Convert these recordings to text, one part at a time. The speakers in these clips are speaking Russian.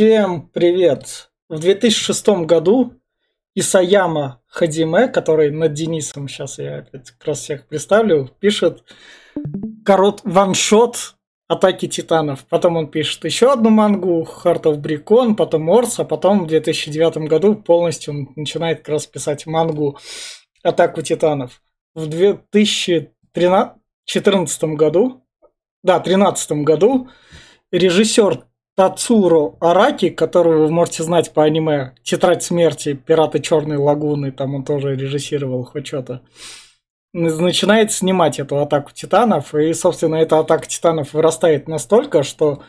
Всем привет! В 2006 году Исаяма Хадиме, который над Денисом, сейчас я опять как раз всех представлю, пишет корот ваншот Атаки Титанов. Потом он пишет еще одну мангу Heart of Bricon, потом Орс, а потом в 2009 году полностью он начинает как раз писать мангу Атаку Титанов. В 2014 году, да, 2013 году режиссер Тацуро Араки, которого вы можете знать по аниме «Тетрадь смерти», «Пираты Черной лагуны», там он тоже режиссировал хоть что-то, начинает снимать эту атаку титанов, и, собственно, эта атака титанов вырастает настолько, что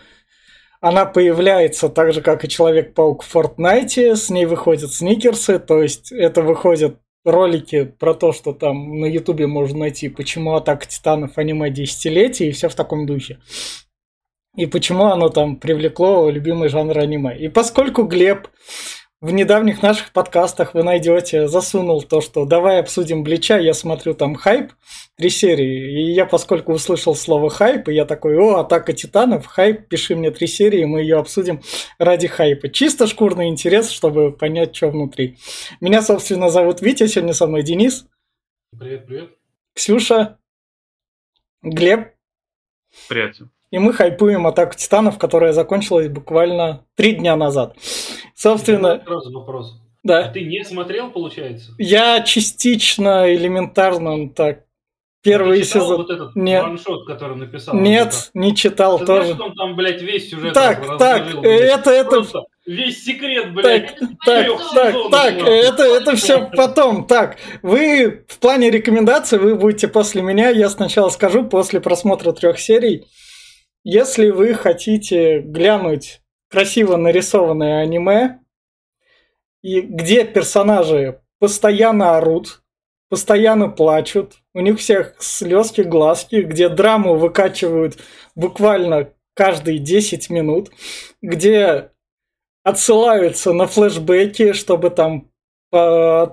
она появляется так же, как и Человек-паук в Fortnite, с ней выходят сникерсы, то есть это выходят ролики про то, что там на Ютубе можно найти, почему атака титанов аниме десятилетий, и все в таком духе и почему оно там привлекло любимый жанр аниме. И поскольку Глеб в недавних наших подкастах вы найдете, засунул то, что давай обсудим Блича, я смотрю там хайп, три серии, и я, поскольку услышал слово хайп, и я такой, о, Атака Титанов, хайп, пиши мне три серии, мы ее обсудим ради хайпа. Чисто шкурный интерес, чтобы понять, что внутри. Меня, собственно, зовут Витя, сегодня со мной Денис. Привет, привет. Ксюша. Глеб. Привет. И мы хайпуем атаку титанов, которая закончилась буквально три дня назад. Собственно... Сразу вопрос. Да. А ты не смотрел, получается? Я частично, элементарно, так, Первый сезон. вот этот Нет. ваншот, который написал? Нет, не читал Ты тоже. знаешь, он там, блядь, весь сюжет Так, так, это, это, Просто весь секрет, блядь, так, так, так, так, это, это все потом. Так, вы в плане рекомендаций, вы будете после меня, я сначала скажу, после просмотра трех серий. Если вы хотите глянуть красиво нарисованное аниме, и где персонажи постоянно орут, постоянно плачут, у них всех слезки, глазки, где драму выкачивают буквально каждые 10 минут, где отсылаются на флешбеки, чтобы там по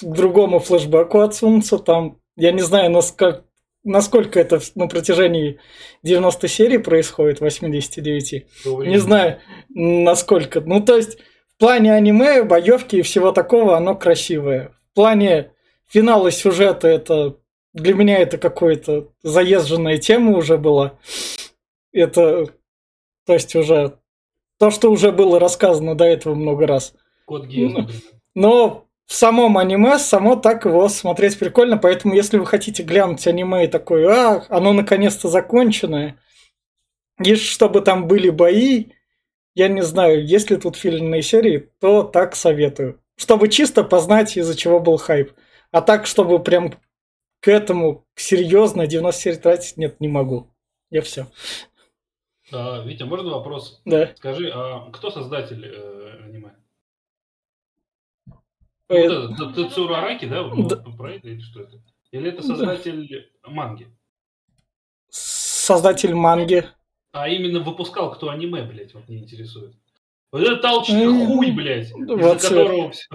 к другому флешбеку отсунуться, там, я не знаю, насколько, насколько это на протяжении 90 серий происходит, 89. Что Не время? знаю, насколько. Ну, то есть, в плане аниме, боевки и всего такого, оно красивое. В плане финала сюжета это для меня это какая-то заезженная тема уже была. Это, то есть, уже то, что уже было рассказано до этого много раз. Код Гиас, Ну, например. Но в самом аниме, само так его смотреть прикольно, поэтому если вы хотите глянуть аниме и такое, а, оно наконец-то законченное, и чтобы там были бои, я не знаю, есть ли тут фильмные серии, то так советую. Чтобы чисто познать, из-за чего был хайп. А так, чтобы прям к этому серьезно 90 серий тратить, нет, не могу. Я все. А, Витя, можно вопрос? Да. Скажи, а кто создатель э, аниме? Вот это, Т- Тецуро Араки, да? Ну, Да. Про это или что это? Или это Да. создатель манги? Создатель манги. А именно выпускал кто аниме, блядь, вот меня интересует. Вот это толчный хуй, блядь, из-за которого все.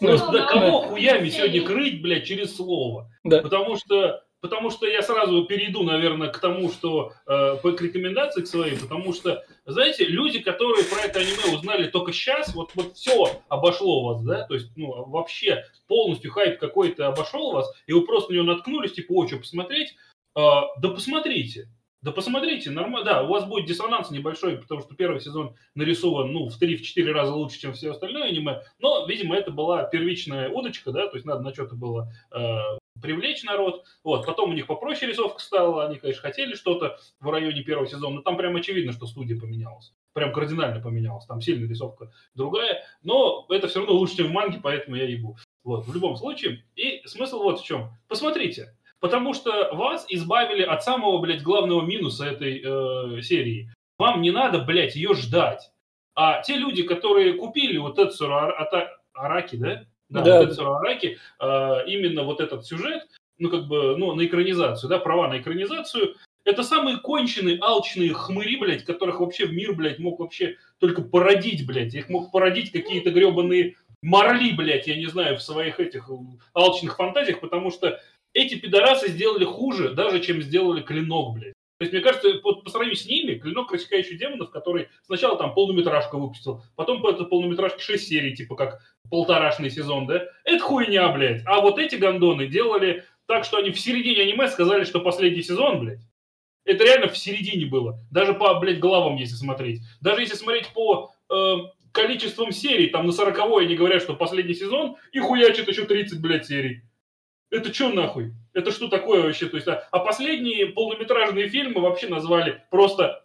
Ну, растянула. да кого очень хуями сегодня крыть, блядь, через слово? Да. Потому что, потому что я сразу перейду, наверное, к тому, что э, по рекомендации к своей, потому что, знаете, люди, которые про это аниме узнали только сейчас, вот, вот все обошло вас, да, то есть, ну, вообще полностью хайп какой-то обошел вас, и вы просто на него наткнулись, типа, о, что посмотреть, А, да посмотрите. Да посмотрите, нормально, да, у вас будет диссонанс небольшой, потому что первый сезон нарисован, ну, в 3-4 раза лучше, чем все остальное аниме, но, видимо, это была первичная удочка, да, то есть надо на что-то было э, привлечь народ, вот, потом у них попроще рисовка стала, они, конечно, хотели что-то в районе первого сезона, но там прям очевидно, что студия поменялась, прям кардинально поменялась, там сильно рисовка другая, но это все равно лучше, чем в манге, поэтому я ебу. Вот, в любом случае, и смысл вот в чем. Посмотрите, Потому что вас избавили от самого, блядь, главного минуса этой э, серии. Вам не надо, блядь, ее ждать. А те люди, которые купили вот Тецуро Ар- Ата- Араки, да? Да. вот Тецуро Араки, э, именно вот этот сюжет, ну, как бы, ну, на экранизацию, да, права на экранизацию, это самые конченые, алчные хмыри, блядь, которых вообще в мир, блядь, мог вообще только породить, блядь. Их мог породить какие-то гребаные морли, блядь, я не знаю, в своих этих э, алчных фантазиях, потому что эти пидорасы сделали хуже, даже чем сделали клинок, блядь. То есть, мне кажется, по, по сравнению с ними, «Клинок, рассекающий демонов», который сначала там полнометражку выпустил, потом по этой полнометражке 6 серий, типа как полторашный сезон, да, это хуйня, блядь. А вот эти гандоны делали так, что они в середине аниме сказали, что последний сезон, блядь. Это реально в середине было. Даже по, блядь, главам, если смотреть. Даже если смотреть по э, количеством серий, там на 40 они говорят, что последний сезон, и хуячит еще 30, блядь, серий. Это что нахуй? Это что такое вообще? То есть, а, а последние полнометражные фильмы вообще назвали просто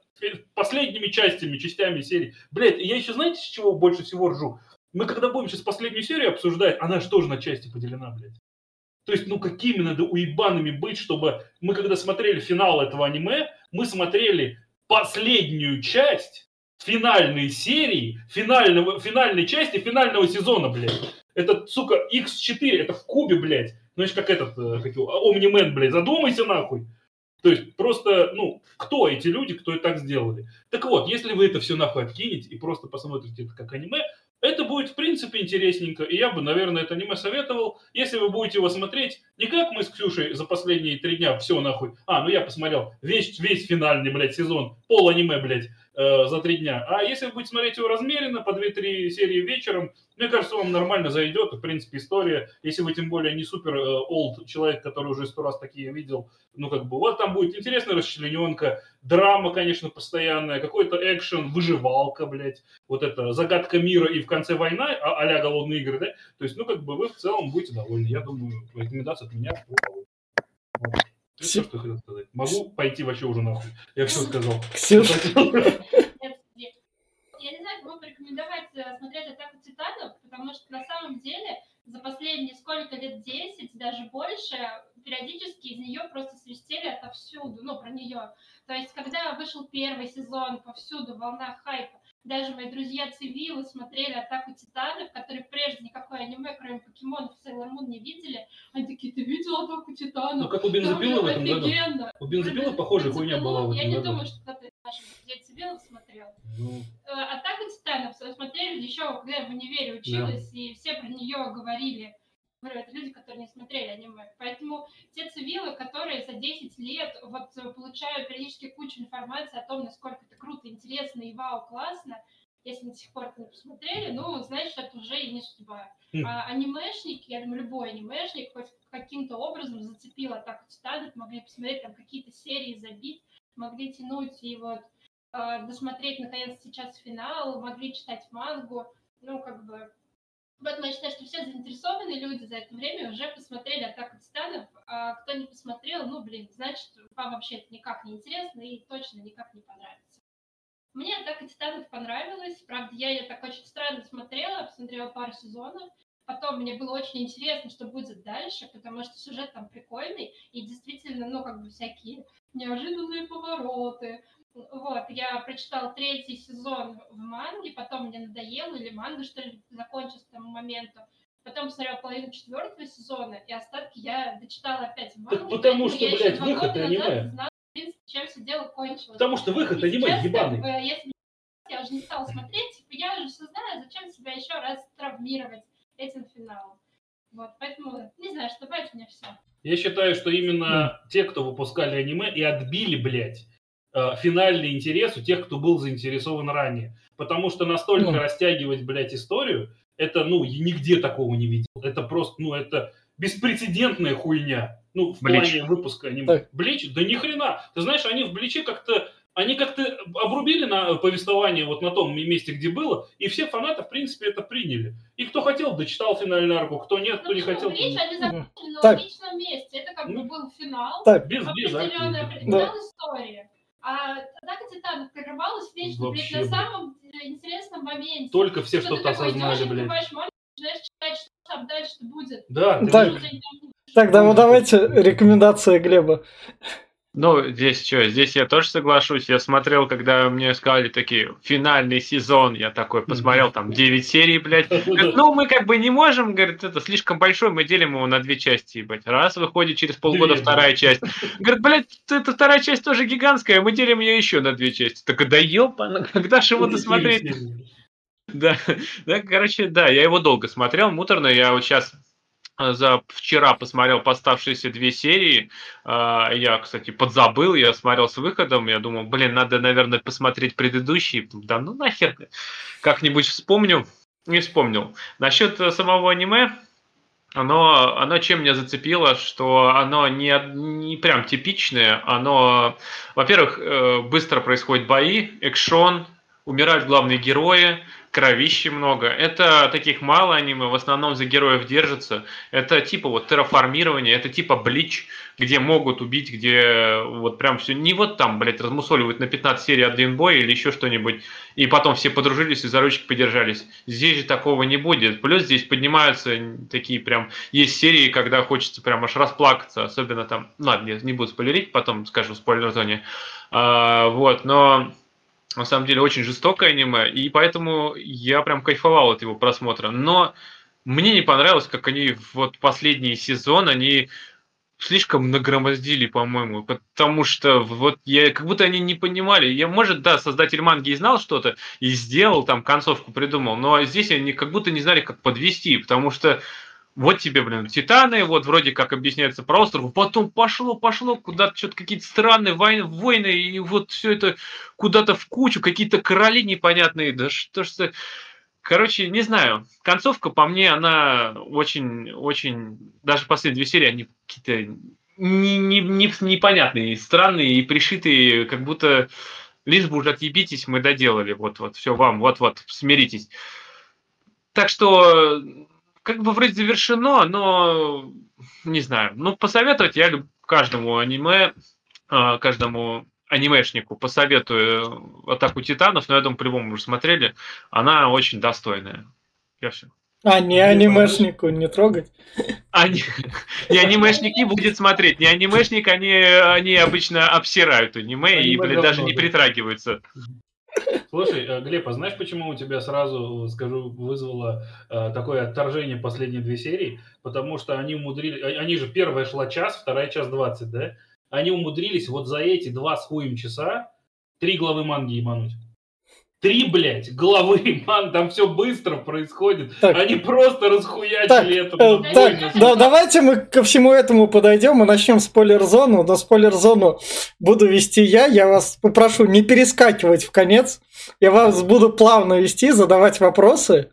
последними частями, частями серии. Блядь, я еще знаете, с чего больше всего ржу? Мы когда будем сейчас последнюю серию обсуждать, она же тоже на части поделена, блядь. То есть, ну какими надо уебанами быть, чтобы мы когда смотрели финал этого аниме, мы смотрели последнюю часть финальной серии, финального, финальной части финального сезона, блядь. Это, сука, X4, это в кубе, блядь. Знаешь, как этот, э, как его, Омнимен, блядь, задумайся нахуй. То есть просто, ну, кто эти люди, кто это так сделали? Так вот, если вы это все нахуй откинете и просто посмотрите это как аниме, это будет, в принципе, интересненько. И я бы, наверное, это аниме советовал, если вы будете его смотреть, не как мы с Ксюшей за последние три дня все нахуй. А, ну я посмотрел весь, весь финальный, блядь, сезон, пол аниме, блядь, э, за три дня. А если вы будете смотреть его размеренно, по 2-3 серии вечером, мне кажется, вам нормально зайдет. В принципе, история, если вы тем более не супер э, человек, который уже сто раз такие видел, ну как бы, вот там будет интересная расчлененка, драма, конечно, постоянная, какой-то экшен, выживалка, блядь, вот это загадка мира и в конце война, а, а голодные игры, да? То есть, ну как бы вы в целом будете довольны. Я думаю, рекомендация от меня. Вот. Все, что хотел сказать. Могу пойти вообще уже нахуй. Я все сказал. Ксюша. Я не знаю, могу порекомендовать э, смотреть «Атаку титанов», потому что на самом деле за последние сколько лет, 10, даже больше, периодически из нее просто свистели отовсюду, ну, про нее. То есть, когда вышел первый сезон, повсюду волна хайпа, даже мои друзья цивилы смотрели «Атаку титанов», которые прежде никакое аниме, кроме покемонов и Sailor Moon, не видели. Они такие, ты видел «Атаку титанов»? Ну, как у бензопилы в этом офигенно. году. У бензопилы похожая хуйня была в этом Я не году. думаю, что кто-то из наших друзей цивилов смотрел. Ну, Э, «Атаку титанов» смотрели еще, когда я в универе училась, и все про нее говорили. Это люди, которые не смотрели аниме. Поэтому те цивилы, которые за 10 лет вот э, получают периодически кучу информации о том, насколько это круто, интересно и вау, классно, если до сих пор это не посмотрели, ну, значит, это уже и не судьба. Хм. А анимешник, я думаю, любой анимешник хоть каким-то образом зацепил атаку титанов, могли посмотреть там какие-то серии, забить, могли тянуть и вот э, досмотреть наконец сейчас финал, могли читать мангу, ну, как бы Поэтому я считаю, что все заинтересованные люди за это время уже посмотрели «Атаку титанов», а кто не посмотрел, ну, блин, значит, вам вообще это никак не интересно и точно никак не понравится. Мне «Атака титанов» понравилась, правда, я ее так очень странно смотрела, посмотрела пару сезонов, потом мне было очень интересно, что будет дальше, потому что сюжет там прикольный, и действительно, ну, как бы всякие неожиданные повороты, вот, я прочитала третий сезон в манге, потом мне надоело, или манга, что ли, закончилась к тому моменту. Потом посмотрела половину четвертого сезона, и остатки я дочитала опять в манге. потому что, я еще блядь, два выход года аниме. назад знала, в принципе, чем все дело кончилось. Потому что выход аниме сейчас, ебаный. как бы, если я уже не стала смотреть, типа, я уже все знаю, зачем себя еще раз травмировать этим финалом. Вот, поэтому, не знаю, что у меня все. Я считаю, что именно те, кто выпускали аниме и отбили, блядь, финальный интерес у тех, кто был заинтересован ранее. Потому что настолько Ну. растягивать, блядь, историю, это, ну, я нигде такого не видел. Это просто, ну, это беспрецедентная хуйня. Ну, в Блич. плане выпуска аниме. Так. Блич? Да ни хрена. Ты знаешь, они в Бличе как-то они как-то обрубили на повествование вот на том месте, где было, и все фанаты, в принципе, это приняли. И кто хотел, дочитал финальную арку, кто нет, кто Ну, не почему? хотел. Блич, они закончили на Так. логичном месте. Это как Ну, бы был финал. Так, Без, без арки. определенная Да. финал истории. А Атака Титанов прерывалась вечно, блядь, Вообще, на блядь. самом э, интересном моменте. Только все что-то осознали, блядь. начинаешь читать, что там дальше будет. Да, Так. Тогда ну давайте рекомендация Глеба. Ну, здесь что, здесь я тоже соглашусь. Я смотрел, когда мне сказали такие, финальный сезон, я такой посмотрел, там 9 серий, блядь. Говорит, ну, мы как бы не можем, говорит, это слишком большой, мы делим его на две части, ебать. Раз, выходит через полгода Две, вторая часть. Говорит, блядь, эта вторая часть тоже гигантская, мы делим ее еще на две части. Так, да ёпана, когда же его досмотреть? Да, да, короче, да, я его долго смотрел, муторно, я вот сейчас за вчера посмотрел поставшиеся две серии. А, я, кстати, подзабыл, я смотрел с выходом, я думал, блин, надо, наверное, посмотреть предыдущие. Да ну нахер, как-нибудь вспомню. Не вспомнил. Насчет самого аниме, оно, оно чем меня зацепило, что оно не, не прям типичное, оно, во-первых, э, быстро происходят бои, экшон, умирают главные герои, кровищи много. Это таких мало аниме, в основном за героев держится. Это типа вот терраформирование, это типа блич, где могут убить, где вот прям все, не вот там, блядь, размусоливают на 15 серий один бой или еще что-нибудь, и потом все подружились и за ручки подержались. Здесь же такого не будет. Плюс здесь поднимаются такие прям, есть серии, когда хочется прям аж расплакаться, особенно там, ладно, не, не буду спойлерить, потом скажу в спойлер-зоне. А, вот, но на самом деле очень жестокое аниме, и поэтому я прям кайфовал от его просмотра. Но мне не понравилось, как они вот последний сезон, они слишком нагромоздили, по-моему, потому что вот я как будто они не понимали. Я, может, да, создатель манги и знал что-то и сделал там концовку придумал, но здесь они как будто не знали, как подвести, потому что вот тебе, блин, Титаны, вот вроде как объясняется про остров, потом пошло, пошло, куда-то что-то какие-то странные войны, войны, и вот все это куда-то в кучу, какие-то короли непонятные, да что ж это... Короче, не знаю, концовка по мне, она очень, очень, даже последние две серии, они какие-то не, не, не, непонятные, странные и пришитые, как будто лишь бы уже отъебитесь, мы доделали, вот-вот, все вам, вот-вот, смиритесь. Так что как бы вроде завершено, но не знаю. Ну, посоветовать я каждому аниме, а, каждому анимешнику посоветую «Атаку титанов», но я думаю, по-любому уже смотрели. Она очень достойная. Я все. А, не анимешнику не трогать? А, не, не анимешник не будет смотреть. Не анимешник, они, они обычно обсирают аниме, аниме и, блядь, даже не притрагиваются. Слушай, э, Глеб, а знаешь, почему у тебя сразу, скажу, вызвало э, такое отторжение последние две серии? Потому что они умудрились... А, они же первая шла час, вторая час двадцать, да? Они умудрились вот за эти два с хуем часа три главы манги ебануть. Три, блядь, главы, ман, там все быстро происходит. Так, Они просто расхуячили это. Э, так, да, давайте мы ко всему этому подойдем и начнем спойлер-зону. Но спойлер-зону буду вести я. Я вас попрошу не перескакивать в конец. Я вас буду плавно вести, задавать вопросы.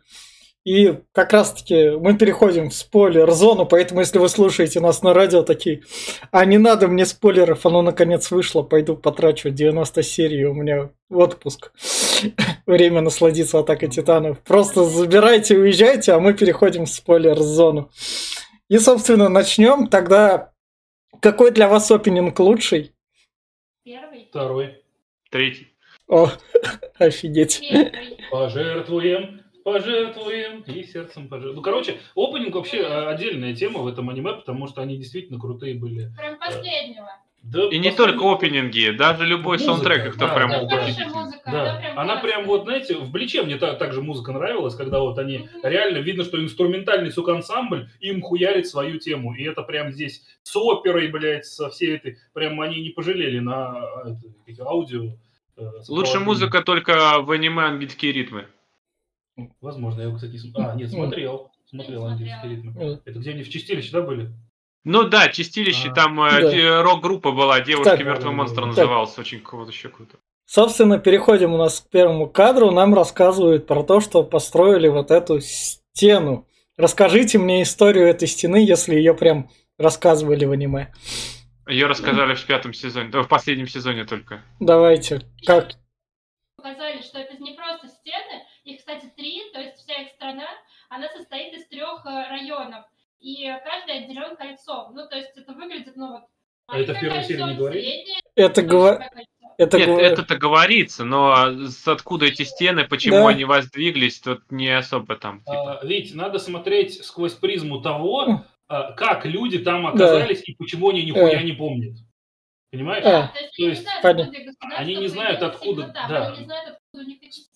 И как раз-таки мы переходим в спойлер-зону, поэтому если вы слушаете нас на радио такие, а не надо мне спойлеров, оно наконец вышло, пойду потрачу 90 серий, у меня отпуск. Время насладиться атакой титанов. Просто забирайте, уезжайте, а мы переходим в спойлер-зону. И, собственно, начнем. Тогда какой для вас опенинг лучший? Первый. Второй. Третий. О, офигеть. Первый. Пожертвуем пожертвуем и сердцем пожертвуем. Ну, короче, опенинг вообще э, отдельная тема в этом аниме, потому что они действительно крутые были. Прям последнего. Да, и не только опенинги, даже любой музыка, саундтрек, кто да, прям да, да, музыка, да. она прям, она прям вот, знаете, в Бличе мне так, так же музыка нравилась, когда вот они mm-hmm. реально видно, что инструментальный, сука, ансамбль им хуярит свою тему. И это прям здесь с оперой, блядь, со всей этой, прям они не пожалели на это, аудио. Э, Лучше музыка только в аниме ангельские ритмы. Возможно, я его, кстати, А, нет, смотрел. Смотрел ангельские ритмы. Это где они в чистилище, да, были? Ну да, чистилище, а, там э, да. рок-группа была, девушки мертвый монстр так. назывался, очень круто, еще круто. Собственно, переходим у нас к первому кадру. Нам рассказывают про то, что построили вот эту стену. Расскажите мне историю этой стены, если ее прям рассказывали в аниме. Ее рассказали в пятом сезоне, в последнем сезоне только. Давайте. Как? Показали, что это не просто их, кстати, три, то есть вся их страна, она состоит из трех э, районов. И каждый отделен кольцом. Ну, то есть это выглядит, ну вот, а это в первой серии не говорит? Это, гова... это, Нет, это-то говорится, но откуда эти стены, почему да. они воздвиглись, тут не особо там. Типа... А, Ведь надо смотреть сквозь призму того, а, как люди там оказались да. и почему они нихуя э. не помнят. Понимаешь? А, то есть, то есть они не знают откуда, да. Они не знают, откуда.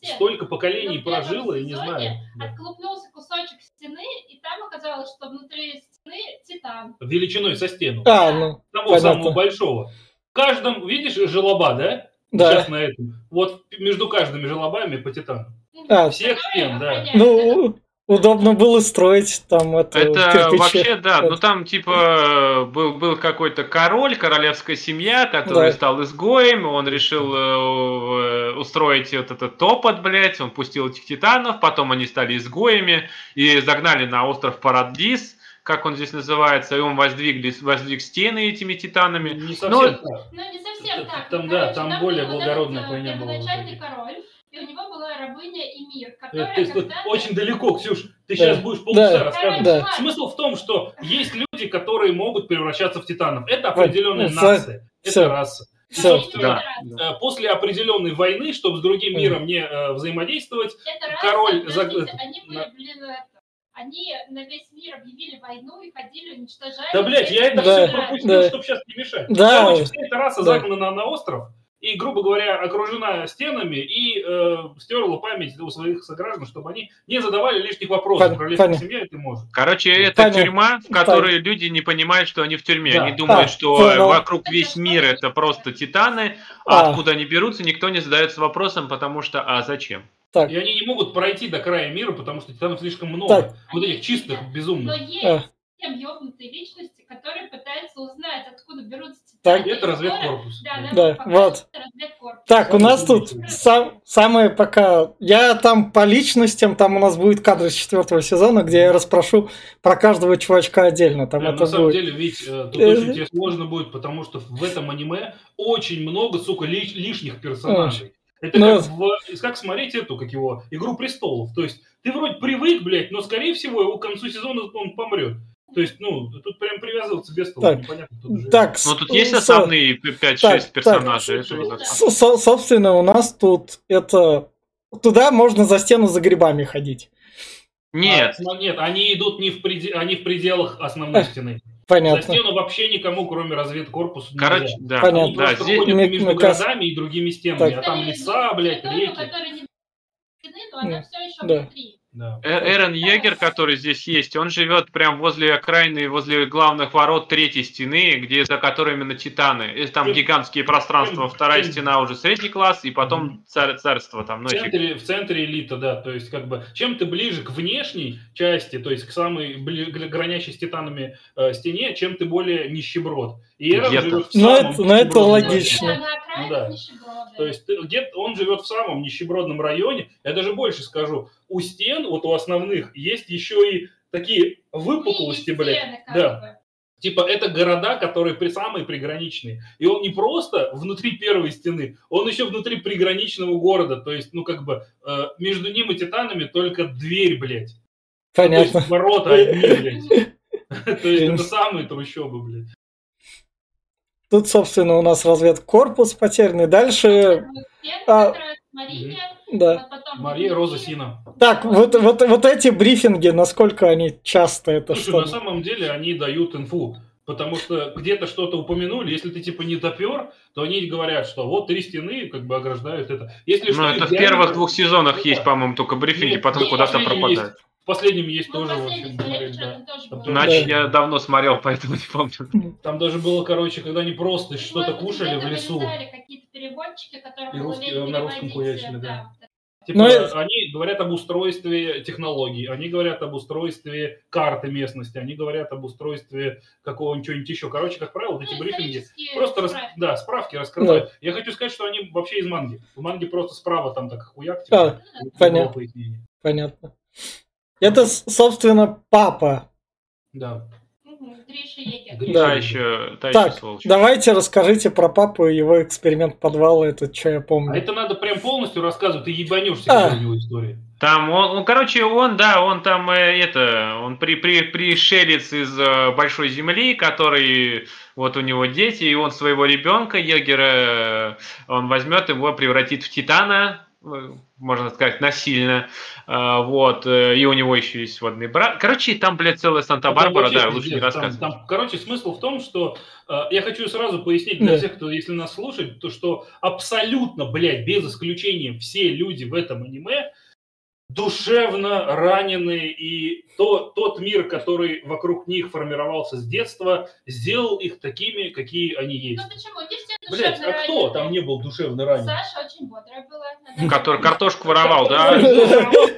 Столько поколений Но прожило и не знаю. Отклупнулся кусочек стены, и там оказалось, что внутри стены титан. Величиной со стену. А, ну, Того понятно. самого большого. В каждом, видишь, желоба, да? Да. Сейчас на этом. Вот между каждыми желобами по титану. А, Всех стен, да. Ну, удобно было строить там это, это вообще, да, ну там типа был, был какой-то король, королевская семья, который да. стал изгоем, он решил э, устроить вот этот топот, блядь, он пустил этих титанов, потом они стали изгоями и загнали на остров Парадис, как он здесь называется, и он воздвиг, воздвиг стены этими титанами. Не совсем Но... так. Ну, не совсем так. Там, да, там более благородная война была. король, и у него была рабыня и мир, которая Ты когда... очень далеко, Ксюш. Ты да. сейчас будешь полчаса да. рассказывать. Да. Смысл в том, что есть люди, которые могут превращаться в титанов. Это определенная ну, нация. Все. Это раса. Все. Да. Да. После определенной войны, чтобы с другим миром не э, взаимодействовать, это король... Раса, заг... Они были, блин, они на весь мир объявили войну и ходили, уничтожали. Да, блядь, я это да, все пропустил, да. чтобы сейчас не мешать. Да. Короче, вся эта раса да. загнана на остров, и, грубо говоря, окружена стенами и э, стерла память у своих сограждан, чтобы они не задавали лишних вопросов. Пон, Королевская семья это может. Короче, это тюрьма, в которой Понятно. люди не понимают, что они в тюрьме. Да. Они думают, а, что понял. вокруг весь мир это просто титаны, а, а откуда они берутся, никто не задается вопросом, потому что а зачем? Так. И они не могут пройти до края мира, потому что титанов слишком много. Так. Вот этих чистых, безумных. Но есть а. ёбнутые личности, которые пытаются узнать, откуда берутся титаны. Так. Это разведкорпус. Да, да, да. вот. Так, у нас тут сам, самое пока... Я там по личностям, там у нас будет кадр из четвертого сезона, где я расспрошу про каждого чувачка отдельно. Там да, это на самом будет... деле, ведь э, тут очень тебе сложно будет, потому что в этом аниме очень много, сука, лишних персонажей. Это но... как, в, как смотреть эту, как его, Игру престолов. То есть ты вроде привык, блядь, но скорее всего его к концу сезона он помрет. То есть, ну, тут прям привязываться без того, так, непонятно, кто Так, Но тут есть основные 5-6 персонажей. Так, со- собственно, у нас тут это... Туда можно за стену за грибами ходить. Нет. А, нет, они идут не в, преде... они в пределах основной стены. Понятно. За стену вообще никому, кроме разведкорпуса, Короче, да. Понятно. Они просто здесь... ходят между городами и другими стенами, так. а там леса, блядь, реки. Но она все еще да. внутри. Да. Э, Эрен Егер, который здесь есть, он живет прям возле окраины, возле главных ворот третьей стены, где за которыми на Титаны. И там гигантские пространства, вторая стена уже средний класс, и потом царь, царство там. Ну, в, центре, в центре элита, да, то есть как бы чем ты ближе к внешней части, то есть к самой гранящей с Титанами э, стене, чем ты более нищеброд. И Эрен живет в ну, это, ну, это логично. Ну, да. То есть где он живет в самом нищебродном районе. Я даже больше скажу. У стен, вот у основных, есть еще и такие выпуклости, блядь. Да. Типа это города, которые при самые приграничные. И он не просто внутри первой стены, он еще внутри приграничного города. То есть, ну как бы э, между ним и Титанами только дверь, блядь. Понятно. То есть ворота одни, блядь. То есть это самые трущобы, блядь. Тут, собственно, у нас разведкорпус потерянный. Дальше... А, да. Мария Роза Сина. Так, вот, вот, вот эти брифинги, насколько они часто это Слушай, что? на самом деле они дают инфу. Потому что где-то что-то упомянули, если ты типа не допер, то они говорят, что вот три стены как бы ограждают это. Если ну, что, это в первых двух сезонах есть, по-моему, только брифинги, Нет, потом куда-то пропадают. Есть. В последнем есть ну, тоже, в общем, смотреть, да. Значит, я давно смотрел, поэтому не помню. Там даже было, короче, когда они просто что-то кушали в лесу. какие-то переводчики, которые и русский, на русском хуячили, да. да. Типа, Но... они говорят об устройстве технологий, они говорят об устройстве карты местности, они говорят об устройстве какого-нибудь еще. Короче, как правило, вот эти ну, брифинги просто справки. Рас... да, справки раскрывают. Да. Я хочу сказать, что они вообще из манги. В манге просто справа там так хуяк. Типа, а, понятно. Понятно. Это, собственно, папа. Да. Да, еще, та так, еще давайте расскажите про папу и его эксперимент подвала, это что я помню. А это надо прям полностью рассказывать, ты ебанешься, а. у него истории. Там он, ну, короче, он, да, он там э, это, он при, при, пришелец из э, большой земли, который, вот у него дети, и он своего ребенка, егера, э, он возьмет его, превратит в титана, можно сказать, насильно. А, вот. Э, и у него еще есть водный брат. Короче, там, блядь, целая Санта-Барбара, да, лучше не рассказывать. Там, там, короче, смысл в том, что э, я хочу сразу пояснить для да. всех, кто, если нас слушает, то что абсолютно, блядь, без исключения все люди в этом аниме душевно раненые, и то, тот мир, который вокруг них формировался с детства, сделал их такими, какие они есть. Ну почему? Не все Блять, а кто раненые. там не был душевно ранен? Саша очень бодрая была. Который картошку воровал, да?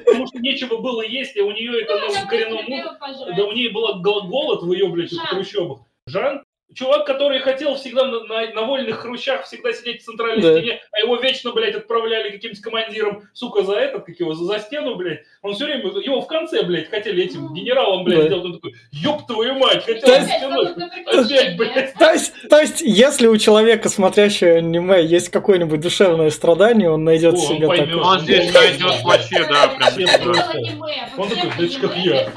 Потому что нечего было есть, и у нее это Ну, коренном пожрать. Да у нее был гол- голод в ее, блядь, Жан. трущобах. Жан? Чувак, который хотел всегда на, на- на вольных хрущах всегда сидеть в центральной Да. стене, а его вечно, блядь, отправляли каким-то командиром, сука, за этот, как его, за, за стену, блядь. Он все время, его в конце, блядь, хотели этим Ну. генералом, блядь, Да. сделать. Он такой, ёб твою мать, хотел То есть- стеной. Опять, блядь. То есть, то есть, если у человека, смотрящего аниме, есть какое-нибудь душевное страдание, он найдет О, он себе поймет. такое. Он здесь найдет вообще, да, прям. Он такой, ж как я.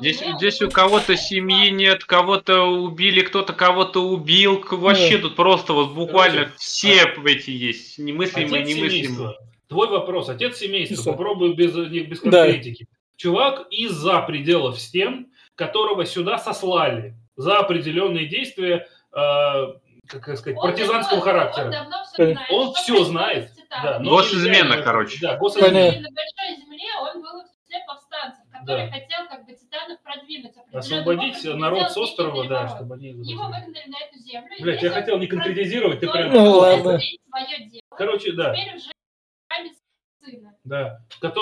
Здесь, здесь у кого-то семьи нет, кого-то убили, кто-то кого-то убил. Вообще тут просто вот буквально Короче, все эти есть. Немыслимые, Отец немыслимые. семейства. Твой вопрос. Отец семейства. Всё. Попробую без, без Да. конкретики. Чувак из-за пределов стен, которого сюда сослали за определенные действия, э, как сказать, партизанского характера. Он давно все знает. Он происходит знает. Да, Госизмена, короче. Да, госизмена. На Большой Земле он был в числе повстанцев, который Да. хотел как бы Титанов продвинуть. Освободить образом, народ с острова, да, чтобы они... Его выгнали на эту землю. здесь я хотел не конкретизировать, ты прям... Ну, ладно. свое дело. Короче, да. Теперь уже руками сына. Да,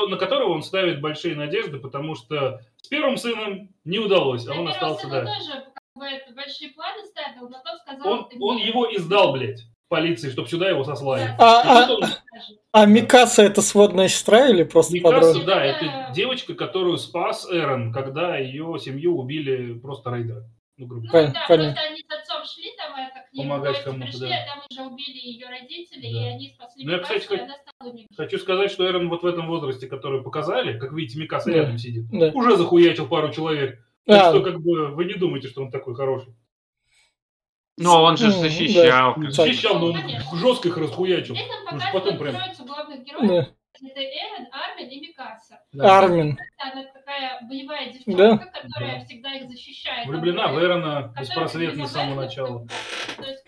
на которого он ставит большие надежды, потому что с первым сыном не удалось, а он остался, да. тоже как бы, это большие планы ставил, но тот сказал... Он, «Ты он его издал, блядь, полиции, чтобы сюда его сослали. Да. А, И а, он- скажет». а Микаса это сводная сестра или просто Микаса, подруга? да, Это- девочка, которую спас Эрон, когда ее семью убили просто рейдеры. Ну, грубо Ну да, понятно. просто они с отцом шли там, это, к ним Помогать кому-то, пришли, да. а там уже убили ее родители, и Да. они спасли Ну, я, Микасу, кстати, и она стала. Хочу сказать, что Эрон вот в этом возрасте, который показали, как видите, Микаса Да. рядом сидит, Да. уже захуячил пару человек. Так А, что, как бы, вы не думайте, что он такой хороший. Но он же Ну, защищал. да. как. Защищал, но он Конечно. жестко их расхуячил. Уж показывают потом прям. главных героев. да. Это Эрен, Армин и Микаса. Да. Армин. Она такая боевая девчонка, которая Да. всегда их защищает. Влюблена в Эрона Которая беспросветно с самого начала.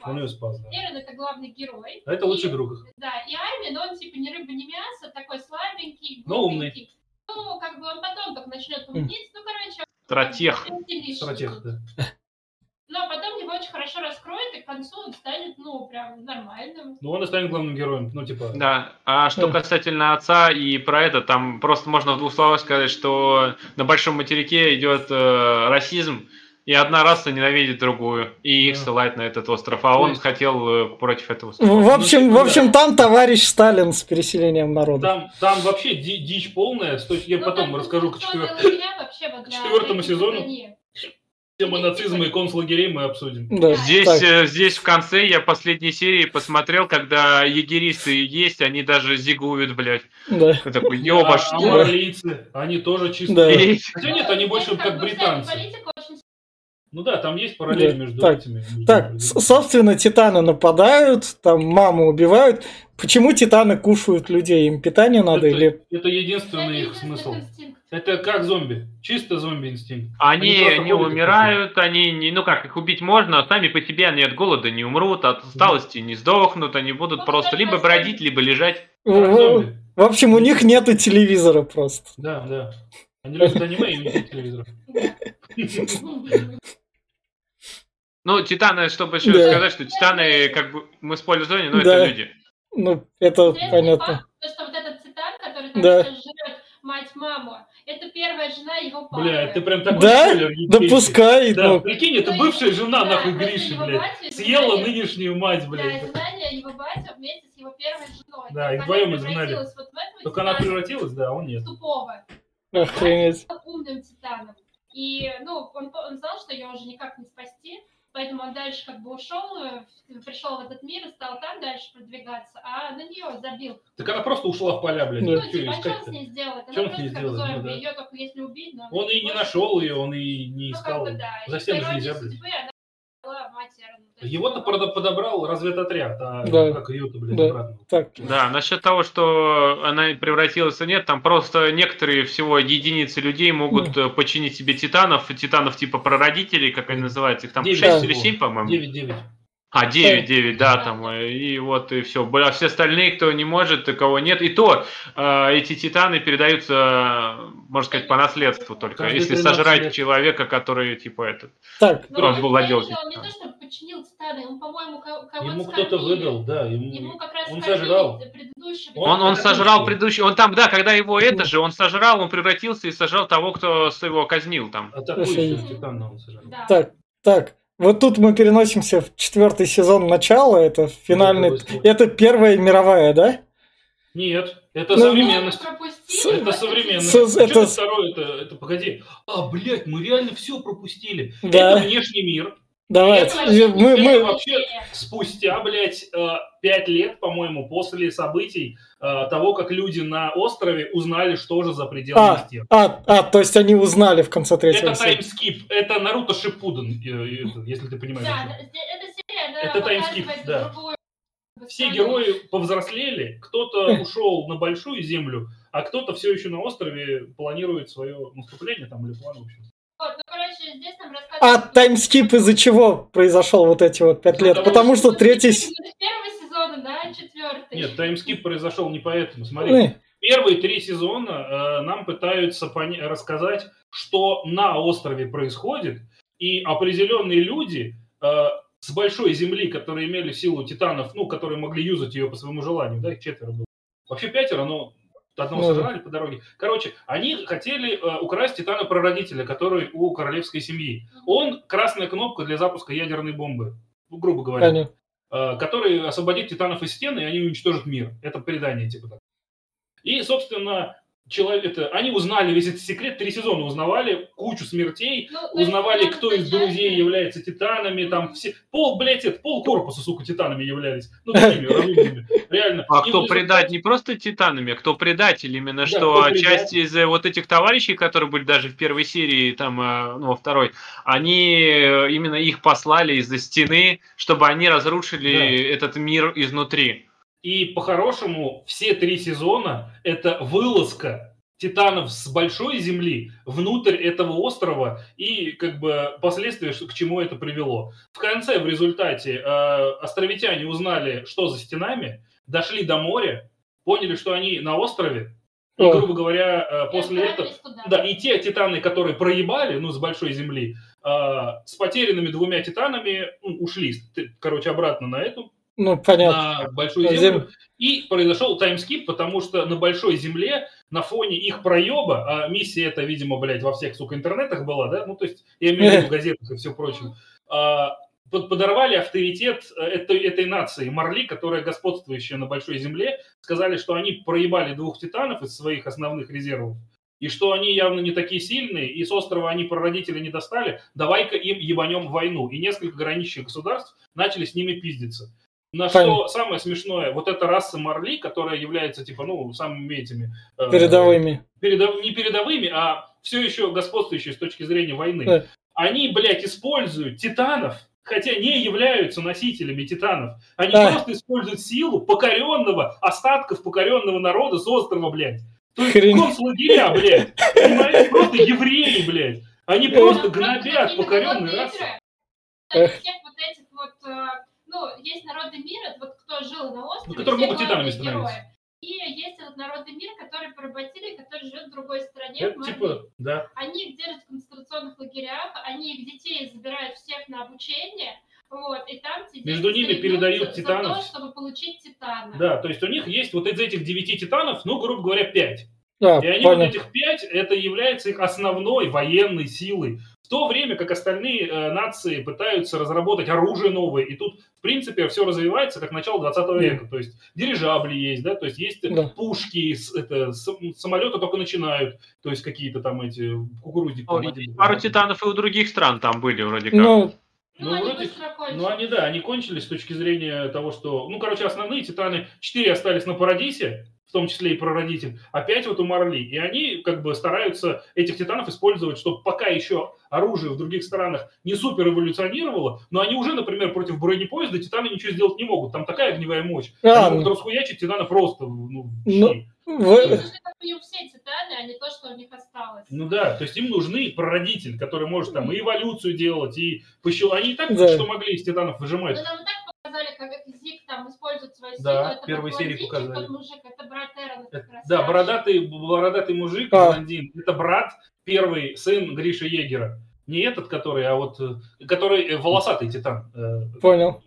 Он ее спас, да. Эрен это главный герой. А это лучший И- друг их. Да, и Армин, он типа ни рыба, ни мясо, такой слабенький, Но умный. Ну, как бы он потом только начнет умнеть, ну, короче. Стратег. Стратег, да. Но потом его очень хорошо раскроет, и к концу он станет, ну, прям нормальным. Ну, он и станет главным героем. Ну, типа, Да. А что касательно отца и про это, там просто можно в двух словах сказать, что на большом материке идет э, расизм, и одна раса ненавидит другую, и их Да. ссылает на этот остров, а То он есть- хотел э, против этого. В общем, Ну, в общем, да. там товарищ Сталин с переселением народа. там, там вообще ди- дичь полная. Я Ну, потом там расскажу к четвер- лагеря вообще вот к четвертому сезону. стране. Тему нацизма и концлагерей мы обсудим. Да. Здесь, Так. э, здесь в конце я последней серии посмотрел, когда егеристы есть, они даже зигуют, блядь. Да. Я такой, ёба, а что? маралийцы, они тоже Да. чистые. Хотя нет, они больше как британцы. политика очень Ну да, там есть параллель Да. между Так, этими. между Так, с- собственно, титаны нападают, там маму убивают. Почему титаны кушают людей? Им питание надо это, или... это единственный их единственный смысл. инстинкт. Это как зомби. Чисто зомби-инстинкт. Они просто не умирают, они не, ну как, их убить можно, а сами по себе они от голода не умрут, от усталости не сдохнут, они будут Ну, просто либо бродить, либо лежать. В, в общем, у них нету телевизора просто. Да, да. Они любят аниме и не видят телевизор. Ну, Титаны, чтобы еще Да. сказать, что Титаны, как бы, мы в зоне, но Да. это люди. Ну, это Интересный понятно. факт, то, что вот этот цитат, который там Да. сейчас жрет мать-маму, это первая жена его папы. Бля, ты прям такой Да? спойлер Да пускай, Да, ну, прикинь, это То бывшая жена да, нахуй Гриши, блядь. Съела изгнали- нынешнюю мать, Да, блядь. изгнание его батя вместе с его первой женой. Да, она вдвоем изгнали. Вот Только она превратилась, да, а он нет. тупого. охренеть. умным титаном. И, ну, он, он знал, что ее уже никак не спасти, поэтому он дальше как бы ушел, э, пришел в этот мир и стал там дальше продвигаться, а на нее забил. Так она просто ушла в поля. Да. Ну, Что типа, а что с ней сделает? Она просто как сделает? Ну зомби, да. ее только если убить, но... Он и не нашел ее, он и не Ну, искал. как бы, да. За по же нельзя, блядь. судьбы она Его-то ну, подобрал разведотряд, а Да. как ее-то, блядь, Да. обратно. Так, Да, насчет того, что она превратилась и нет, там просто некоторые всего единицы людей могут э, подчинить себе титанов, титанов типа прародителей, как они называются, их там Девять 6 всего. или 7, по-моему. 9-9. А, 9, 9, да, там, э, и вот и все. А все остальные, кто не может, и кого нет. И то э, эти титаны передаются, можно сказать, по наследству только. Каждые если 13 сожрать лет. человека, который, типа, этот. Так, Ну, Он он владел не титаном. то, что подчинил титаны, он, по-моему, ко- кого-то Ему кто-то выдал, да. Ему Ему... как раз он сожрал. предыдущего. Он, он сожрал предыдущий, он там, да, когда его это же, он сожрал, он превратился и сожрал того, кто с его казнил там. Атакующего титана он сожрал. Да. так, так. Вот тут мы переносимся в четвертый сезон начала. Это финальный. Какой спор? Это первая мировая, да? Нет, это Ну, современность. Мы пропустили, Это современность. С- это- что второе это, это, погоди. А, блядь, мы реально все пропустили. Да. Это внешний мир. Давайте. Это Мы, мы, это мы- вообще спустя, блядь, э, пять лет, по-моему, после событий э, того, как люди на острове узнали, что же за пределами А, стен. а, а, то есть они узнали в конце третьего Это таймскип, это Наруто Шипуден, э, это, если ты понимаешь. Да, о чём. да, эта серия, она Это таймскип, да. другую Все герои повзрослели, кто-то ушел на большую землю, а кто-то все еще на острове планирует свое наступление там или план, в общем. Вот, ну, короче, здесь нам А таймскип из-за чего произошел вот эти вот пять лет? Потому что третий... с- С первого сезона, да, четвертый. Нет, таймскип произошел не поэтому. Смотри, Э, первые три сезона э, нам пытаются поня- рассказать, что на острове происходит, и определенные люди э, с большой земли, которые имели силу титанов, ну, которые могли юзать ее по своему желанию, да, их четверо было. Вообще пятеро, но одного Ну сожрали по дороге. Короче, они хотели э, украсть титана-прародителя, который у королевской семьи. Он красная кнопка для запуска ядерной бомбы, ну, грубо говоря понятно. э, который освободит титанов из стены, и они уничтожат мир. Это предание, типа так. И, собственно, человек, это, они узнали весь этот секрет, три сезона узнавали, кучу смертей, Ну, есть узнавали, нам кто из изначально- друзей является титанами, там все, пол, блядь, это, пол корпуса, сука, титанами являлись. Ну, такими разумными, реально. А И кто в предать не просто титанами, а кто предатель именно, Да, что предатель. часть из э, вот этих товарищей, которые были даже в первой серии, там, э, ну, во второй, они э, именно их послали из-за стены, чтобы они разрушили Да. этот мир изнутри. И по-хорошему все три сезона это вылазка титанов с большой земли внутрь этого острова и как бы последствия, что- к чему это привело. В конце, в результате, э, островитяне узнали, что за стенами, дошли до моря, поняли, что они на острове, и, грубо говоря, э, И после этого... туда. Да, и те титаны, которые проебали, ну, с большой земли, э, с потерянными двумя титанами ну, ушли, короче, обратно на эту Ну, понятно. на большую землю. землю. И произошел таймскип, потому что на большой земле на фоне их проеба, а миссия это, видимо, блядь, во всех, сука, интернетах была, да, ну, то есть, я имею в виду в газетах и все прочее, а, под- подорвали авторитет э, этой, этой нации Марли, которая господствующая на большой земле, сказали, что они проебали двух титанов из своих основных резервов, и что они явно не такие сильные, и с острова они прародители не достали, давай-ка им ебанем войну. И несколько граничных государств начали с ними пиздиться. На Понятно. что самое смешное, вот эта раса Марли, которая является, типа, ну, самыми этими... э, Передовыми. передов- не передовыми, а все еще господствующие с точки зрения войны. Да. Они, блядь, используют титанов, хотя не являются носителями титанов. Они Да. просто используют силу покоренного, остатков покоренного народа с острова, блядь. То есть Хрень. концлагеря, блядь. Понимаете? Просто евреи, блядь. Они просто покоренные народы расы. Эх. Всех вот этих вот, э, ну, есть народы мира, вот кто жил на острове, Ну, которые могут титанами становиться. И есть этот народы мира, который поработили, который живет в другой стране. в Это Марли. типа, да. Они их держат в концентрационных лагерях, они их детей забирают всех на обучение, вот, и там Между ними передают за титанов. то, чтобы получить титана. Да, то есть у них есть вот из этих девяти титанов, ну, грубо говоря, пять. Да, И они вот понял. этих пять, это является их основной военной силой. В то время как остальные э, нации пытаются разработать оружие новое. И тут, в принципе, все развивается как начало 20 века. То есть дирижабли есть, да, то есть есть Да. пушки, это, самолеты только начинают, то есть какие-то там эти кукурузник. Ну, там, и один- Пару титанов и у других стран там были вроде как. Ну, Ну, Ну, они вроде-. Ну, они, да, они кончились с точки зрения того, что... Ну, короче, основные титаны, четыре остались на Парадисе, в том числе и прародитель, а пять вот у Марли. И они как бы стараются этих титанов использовать, чтобы пока еще оружие в других странах не супер эволюционировало, но они уже, например, против бронепоезда титаны ничего сделать не могут. Там такая огневая мощь. А, они ну. могут расхуячить титана просто, ну, в Ну, щи. в- Это же как у них все титаны, а не то, что у них осталось. Ну да, то есть им нужны прародитель, который может там и эволюцию делать, и пощел... Они и так Да. что могли из титанов выжимать. Но нам и так показали, как Зик там использует свою силу. Да, это серии блондинчик, показали. мужик, это брат Эрона. Это- как раз Да, бородатый, бородатый мужик, А. блондин. Это брат, первый сын Гриши Егера. Не этот, который, а вот э, который э, волосатый титан. Э, Понял.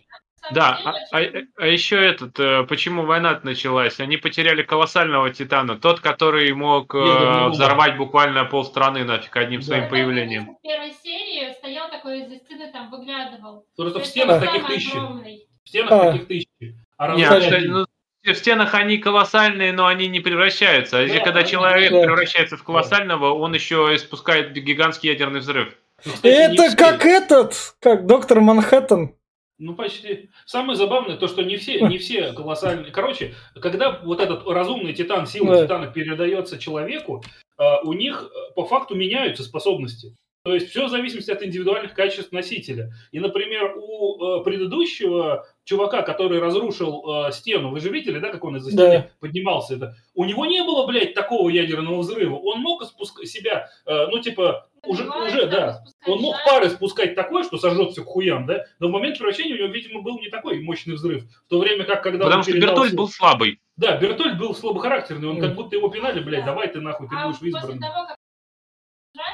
Да, а, а- а еще этот, э, почему война началась? Они потеряли колоссального титана, тот, который мог э, Ядерную бомбу. взорвать буквально полстраны нафиг одним Да. своим появлением. в первой серии стоял такой из-за стены, там выглядывал. Просто То в стенах он таких тысячи. огромный. В стенах А. таких тысячи. А один. ну, в стенах они колоссальные, но они не превращаются. А если Да, когда человек Да. превращается в колоссального, он еще испускает гигантский ядерный взрыв. Ну, кстати, Это как этот, как доктор Манхэттен. Ну, почти. Самое забавное то, что не все, не все колоссальные. Короче, когда вот этот разумный титан, сила Да. титана передается человеку, а, у них э, по факту меняются способности. То есть все в зависимости от индивидуальных качеств носителя. И, например, у э, предыдущего чувака, который разрушил э, стену, вы же видели, да, как он из-за Да. стены поднимался? Это, у него не было, блядь, такого ядерного взрыва. Он мог испуск- себя, э, ну, типа, уже, уже, да. Он мог пары спускать такое, что сожжет все к хуям, да? Но в момент превращения у него, видимо, был не такой мощный взрыв. В то время как, когда Потому он что передал Бертольд был слабый. Да, Бертольд был слабохарактерный, он Мгм. как будто его пинали, блядь, Да. давай ты нахуй, ты А будешь избран. того, как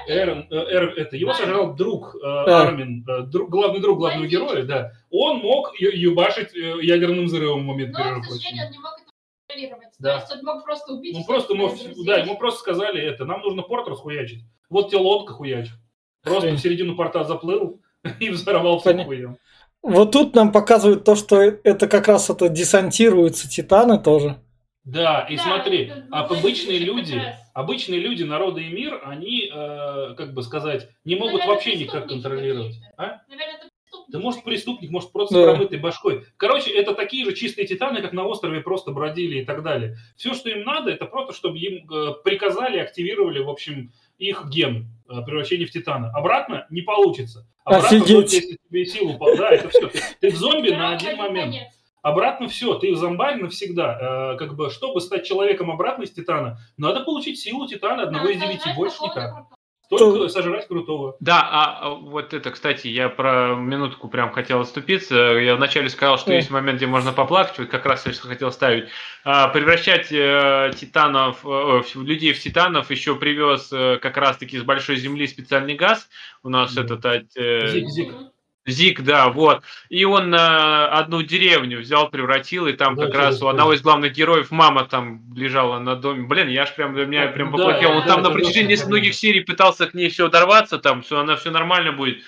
Эрон, э, Эр- это, его Армин. сожрал друг э, Да. Армин, э, друг- главный друг главного Блондинчик. героя, да. Он мог юбашить э, ядерным взрывом в момент Но, к перерыва. сожалению, он не мог это контролировать. Да. То есть он мог просто убить Ну просто, мог- да, ему просто сказали это, нам нужно порт расхуячить. Вот тебе лодка хуяч. Просто в середину порта заплыл и взорвал все хуям. Вот тут нам показывают то, что это как раз это десантируются титаны тоже. Да, и Да, смотри, это а обычные люди, обычные люди, народы и мир, они, э, как бы сказать, не могут Наверное, вообще никак контролировать. А? Наверное, это преступники. Да может преступник, может просто Да. с промытой башкой. Короче, это такие же чистые титаны, как на острове просто бродили и так далее. Все, что им надо, это просто, чтобы им э, приказали, активировали, в общем, их ген э, превращения в титана. Обратно не получится. Обратно, Офигеть. если тебе силу... Да, это все. Ты, ты в зомби на один момент. Обратно все, ты в зомбарь навсегда. Э, как бы, чтобы стать человеком обратно из титана, надо получить силу титана одного из девяти, сожрать Только сожрать крутого. Да, а а вот это, кстати, я про минутку прям хотел отступиться. Я вначале сказал, что Да. есть момент, где можно поплакать, вот как раз я что хотел ставить. А, превращать э, титанов, э, людей в титанов еще привез э, как раз-таки с большой земли специальный газ. У нас Да. этот э, Зиг, зиг. Мгм. Зик, да, вот. И он на одну деревню взял, превратил, и там Да, как через раз у одного из главных героев мама там лежала на доме. Блин, я аж прям, меня Да, прям да, поплохело. Он да, там это на протяжении нескольких многих серий пытался к ней все дорваться, там все, она все нормально будет.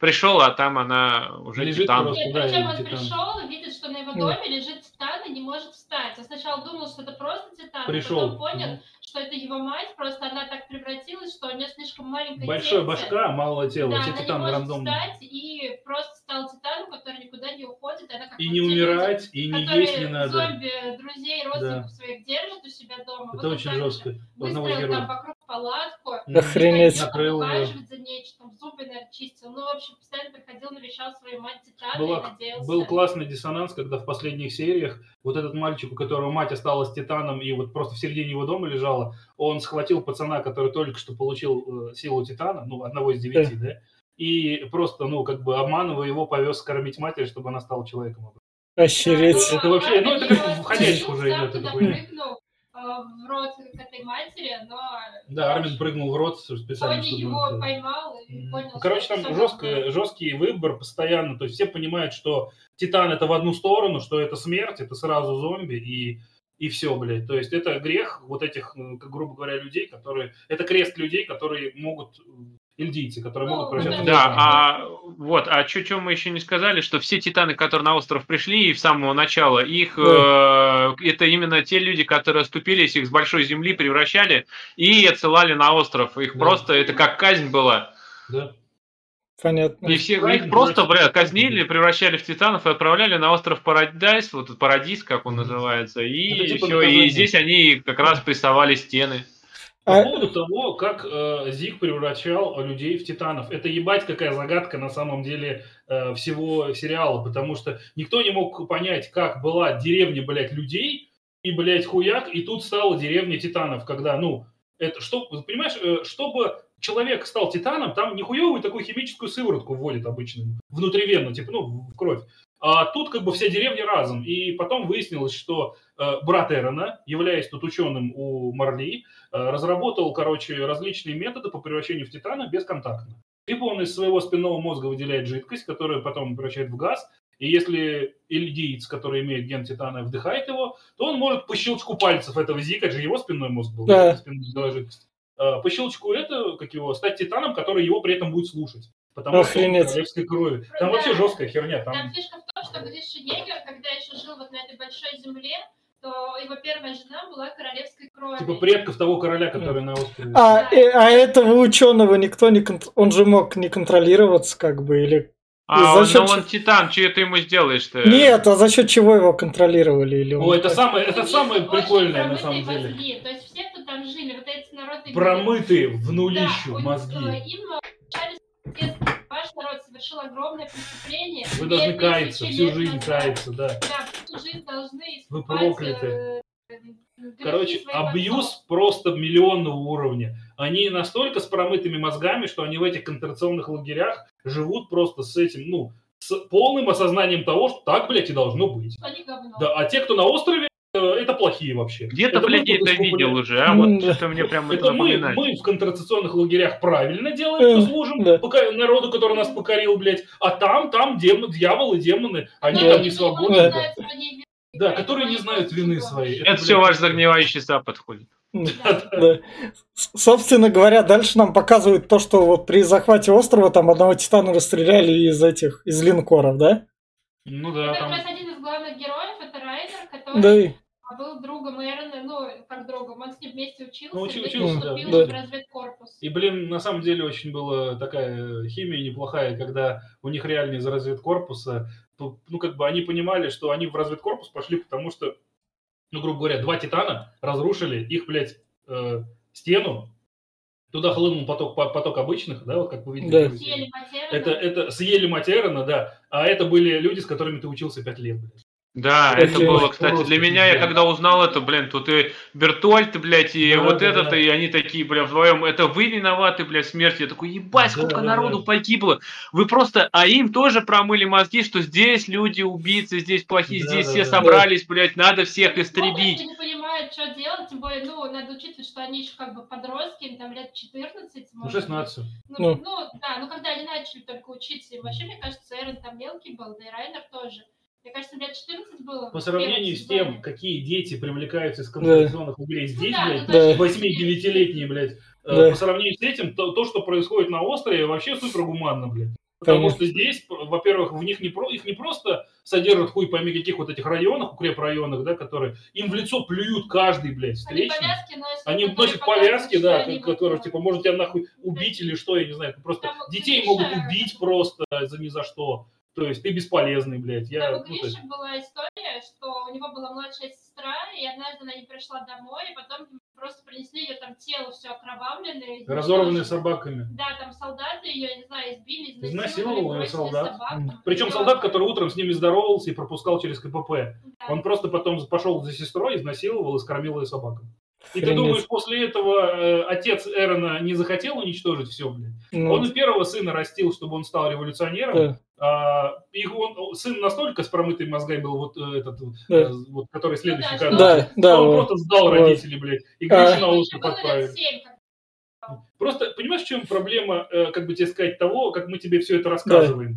Пришел, а там она уже Лежит титан. просто. Нет, да, причем он титан. пришел, видит, что на его Да. доме лежит титан и не может встать. Я сначала думал, что это просто титан, а Пришел. потом понял, что это его мать, просто она так превратилась, что у нее слишком маленькое Большая тельце. башка, малое тело. Да, Все она не титаны может встать и просто стал титаном, который никуда не уходит. Она как И не те люди, умирать, и не есть не надо. зомби, друзей, родственников своих держат у себя дома. Это вот очень жестко. Выстроил там вокруг палатку, Охренеть. Накрыл ухаживать за ней, что там зубы, наверное, чистил. Ну, в общем, постоянно приходил, навещал свою мать Титана и Была- надеялся. был классный диссонанс, когда в последних сериях вот этот мальчик, у которого мать осталась титаном и вот просто в середине его дома лежала, он схватил пацана, который только что получил э, силу титана, ну, одного из девяти, да, и просто, ну, как бы обманывая его, повез кормить матери, чтобы она стала человеком. Охереть. Это вообще, ну, это как в уже идет хуйня. прыгнул, э, в рот к этой матери, но... Да, Армин прыгнул в рот специально, Тони его это- поймал и понял, Короче, там это жесткий, жесткий выбор постоянно. То есть все понимают, что Титан это в одну сторону, что это смерть, это сразу зомби и, и все, блядь. То есть это грех вот этих, грубо говоря, людей, которые... Это крест людей, которые могут... Ильдийцы, которые Ну, могут превращаться Да, а вот, а что мы еще не сказали, что все титаны, которые на остров пришли и с самого начала, их э, это именно те люди, которые оступились, их с большой земли превращали и отсылали на остров. Их Да. просто это как казнь была. Да. Понятно. И все, Правильно, их просто бля, казнили, превращали в титанов и отправляли на остров Парадайс, вот этот Парадис, как он называется, и Это типа все, и здесь они как раз прессовали стены. По А- поводу того, как э, Зиг превращал людей в титанов. Это ебать какая загадка на самом деле э, всего сериала, потому что никто не мог понять, как была деревня, блядь, людей, и, блядь, хуяк, и тут стала деревня титанов, когда, ну, это, что, понимаешь, э, чтобы человек стал титаном, там нихуевую такую химическую сыворотку вводят обычно, внутривенно, типа, ну, в кровь. А тут как бы вся деревня разом. И потом выяснилось, что э, брат Эрона, являясь тут ученым у Марли, э, разработал, короче, различные методы по превращению в титана бесконтактно. Либо он из своего спинного мозга выделяет жидкость, которую потом превращает в газ, и если ильдиец, который имеет ген титана, вдыхает его, то он может по щелчку пальцев этого зика, это же его спинной мозг был, Да. спинная жидкость, по щелчку это, как его, стать титаном, который его при этом будет слушать. Потому что он Охренеть. королевской крови. Там вообще Да. жесткая херня. Там Там... фишка в том, что Гриша Егер, когда еще жил вот на этой большой земле, то его первая жена была королевской крови. Типа предков того короля, который на острове. А, э, а этого ученого никто не контр... Он же мог не контролироваться, как бы, или... А за он, счет ну, чего- он титан, что ты ему сделаешь-то? Нет, а за счет чего его контролировали? Или он О, это самое, это самое прикольное на самом деле. мозги. То есть жили, вот эти народы... Промытые в Да, нулищу них, мозги. э, Им ваш народ совершил огромное преступление. Вы должны каяться, всю жизнь назад. каяться, да. Да, всю жизнь должны Вы прокляты. э, Короче, абьюз отцов. просто миллионного уровня. Они настолько с промытыми мозгами, что они в этих концентрационных лагерях живут просто с этим, ну, с полным осознанием того, что так, блядь, и должно быть. Они говно. Да, а те, кто на острове, это плохие вообще. Где-то, Это блядь, это видел уже, а? Вот да. что-то мне прям это Это мы, мы в концентрационных лагерях правильно делаем, Э, что служим да. пока- народу, который нас покорил, блядь. А там, там демон, дьяволы, демоны, они Да, там не свободны. Да. вины. Да, которые не знают вины своей. Это блядь, все ваш загнивающий запад ходит. Да. С- Собственно говоря, дальше нам показывают то, что вот при захвате острова там одного титана расстреляли из этих, из линкоров, да? Ну да, Это там... один из главных героев, это Райдер, который Да, был другом Эрона, ну, как другом, он с ним вместе учился, Ну, учи- учился, вступил да. в разведкорпус. И, блин, на самом деле очень была такая химия неплохая, когда у них реально из разведкорпуса, ну, как бы они понимали, что они в разведкорпус пошли, потому что, ну, грубо говоря, два титана разрушили их, блядь, э, стену, туда хлынул поток, по- поток обычных, да, вот как вы видели. Да. Съели. Это, это съели Матерна, да, а это были люди, с которыми ты учился пять лет, блядь. Да, Блин, это было, кстати, просто для меня, я когда узнал это, блин, тут и Бертольд, блядь, и Да, вот да, этот, да. и они такие, бля, вдвоем, это вы виноваты, бля, смерти. Я такой, ебать, Да, сколько да, народу да. погибло. Вы просто, а им тоже промыли мозги, что здесь люди убийцы, здесь плохие, Да, здесь да, все да. собрались, блядь, надо всех Ну, истребить. Они не понимают, что делать, тем более, ну, надо учитывать, что они еще как бы подростки, им там лет 14. Ну, может быть. 16. Ну, Ну. ну, да, ну когда они начали только учиться, им вообще, мне кажется, Эрон там мелкий был, да и Райнер тоже. Мне кажется, лет 14 было. По сравнению с тем, какие дети привлекаются из концентрационных лагерей здесь, Ну да, блядь, ну, Да. то есть- 8-9-летние, блядь, Да. по сравнению с этим, то, то, что происходит на острове, вообще супер гуманно, блядь. Потому Конечно. что здесь, во-первых, в них не про, их не просто содержат хуй пойми каких вот этих районах, укрепрайонах, да, которые им в лицо плюют каждый, блядь, Они встречный. повязки носят. Они носят повязки, да, они ко- которые, типа, может тебя нахуй убить или что, я не знаю. Просто Там детей могут убить просто за ни за что. То есть ты бесполезный, блядь. Я, Там у ну, то есть- Гриши была история, что у него была младшая сестра, и однажды она не пришла домой, и потом просто принесли ее там тело все окровавленное. изничтоженное. собаками. Да, там солдаты ее, не знаю, избили, Изнасиловал бросили солдат. собак. Причем И солдат, который утром с ними здоровался и пропускал через КПП. да. Он просто потом пошел за сестрой, изнасиловал и скормил ее собакам. И ты Охренеть. думаешь, после этого э, отец Эрона не захотел уничтожить все, блин? Ну, Он и первого сына растил, чтобы он стал революционером. да, А, их он, сын настолько с промытыми мозгами был, вот э, этот, Да. э, вот, который следующий да, кадр, да, да, он вот. просто сдал Вот. родителей, блядь, и А. Гришу на семь, как Просто, понимаешь, в чем проблема, э, как бы тебе сказать, того, как мы тебе все это рассказываем?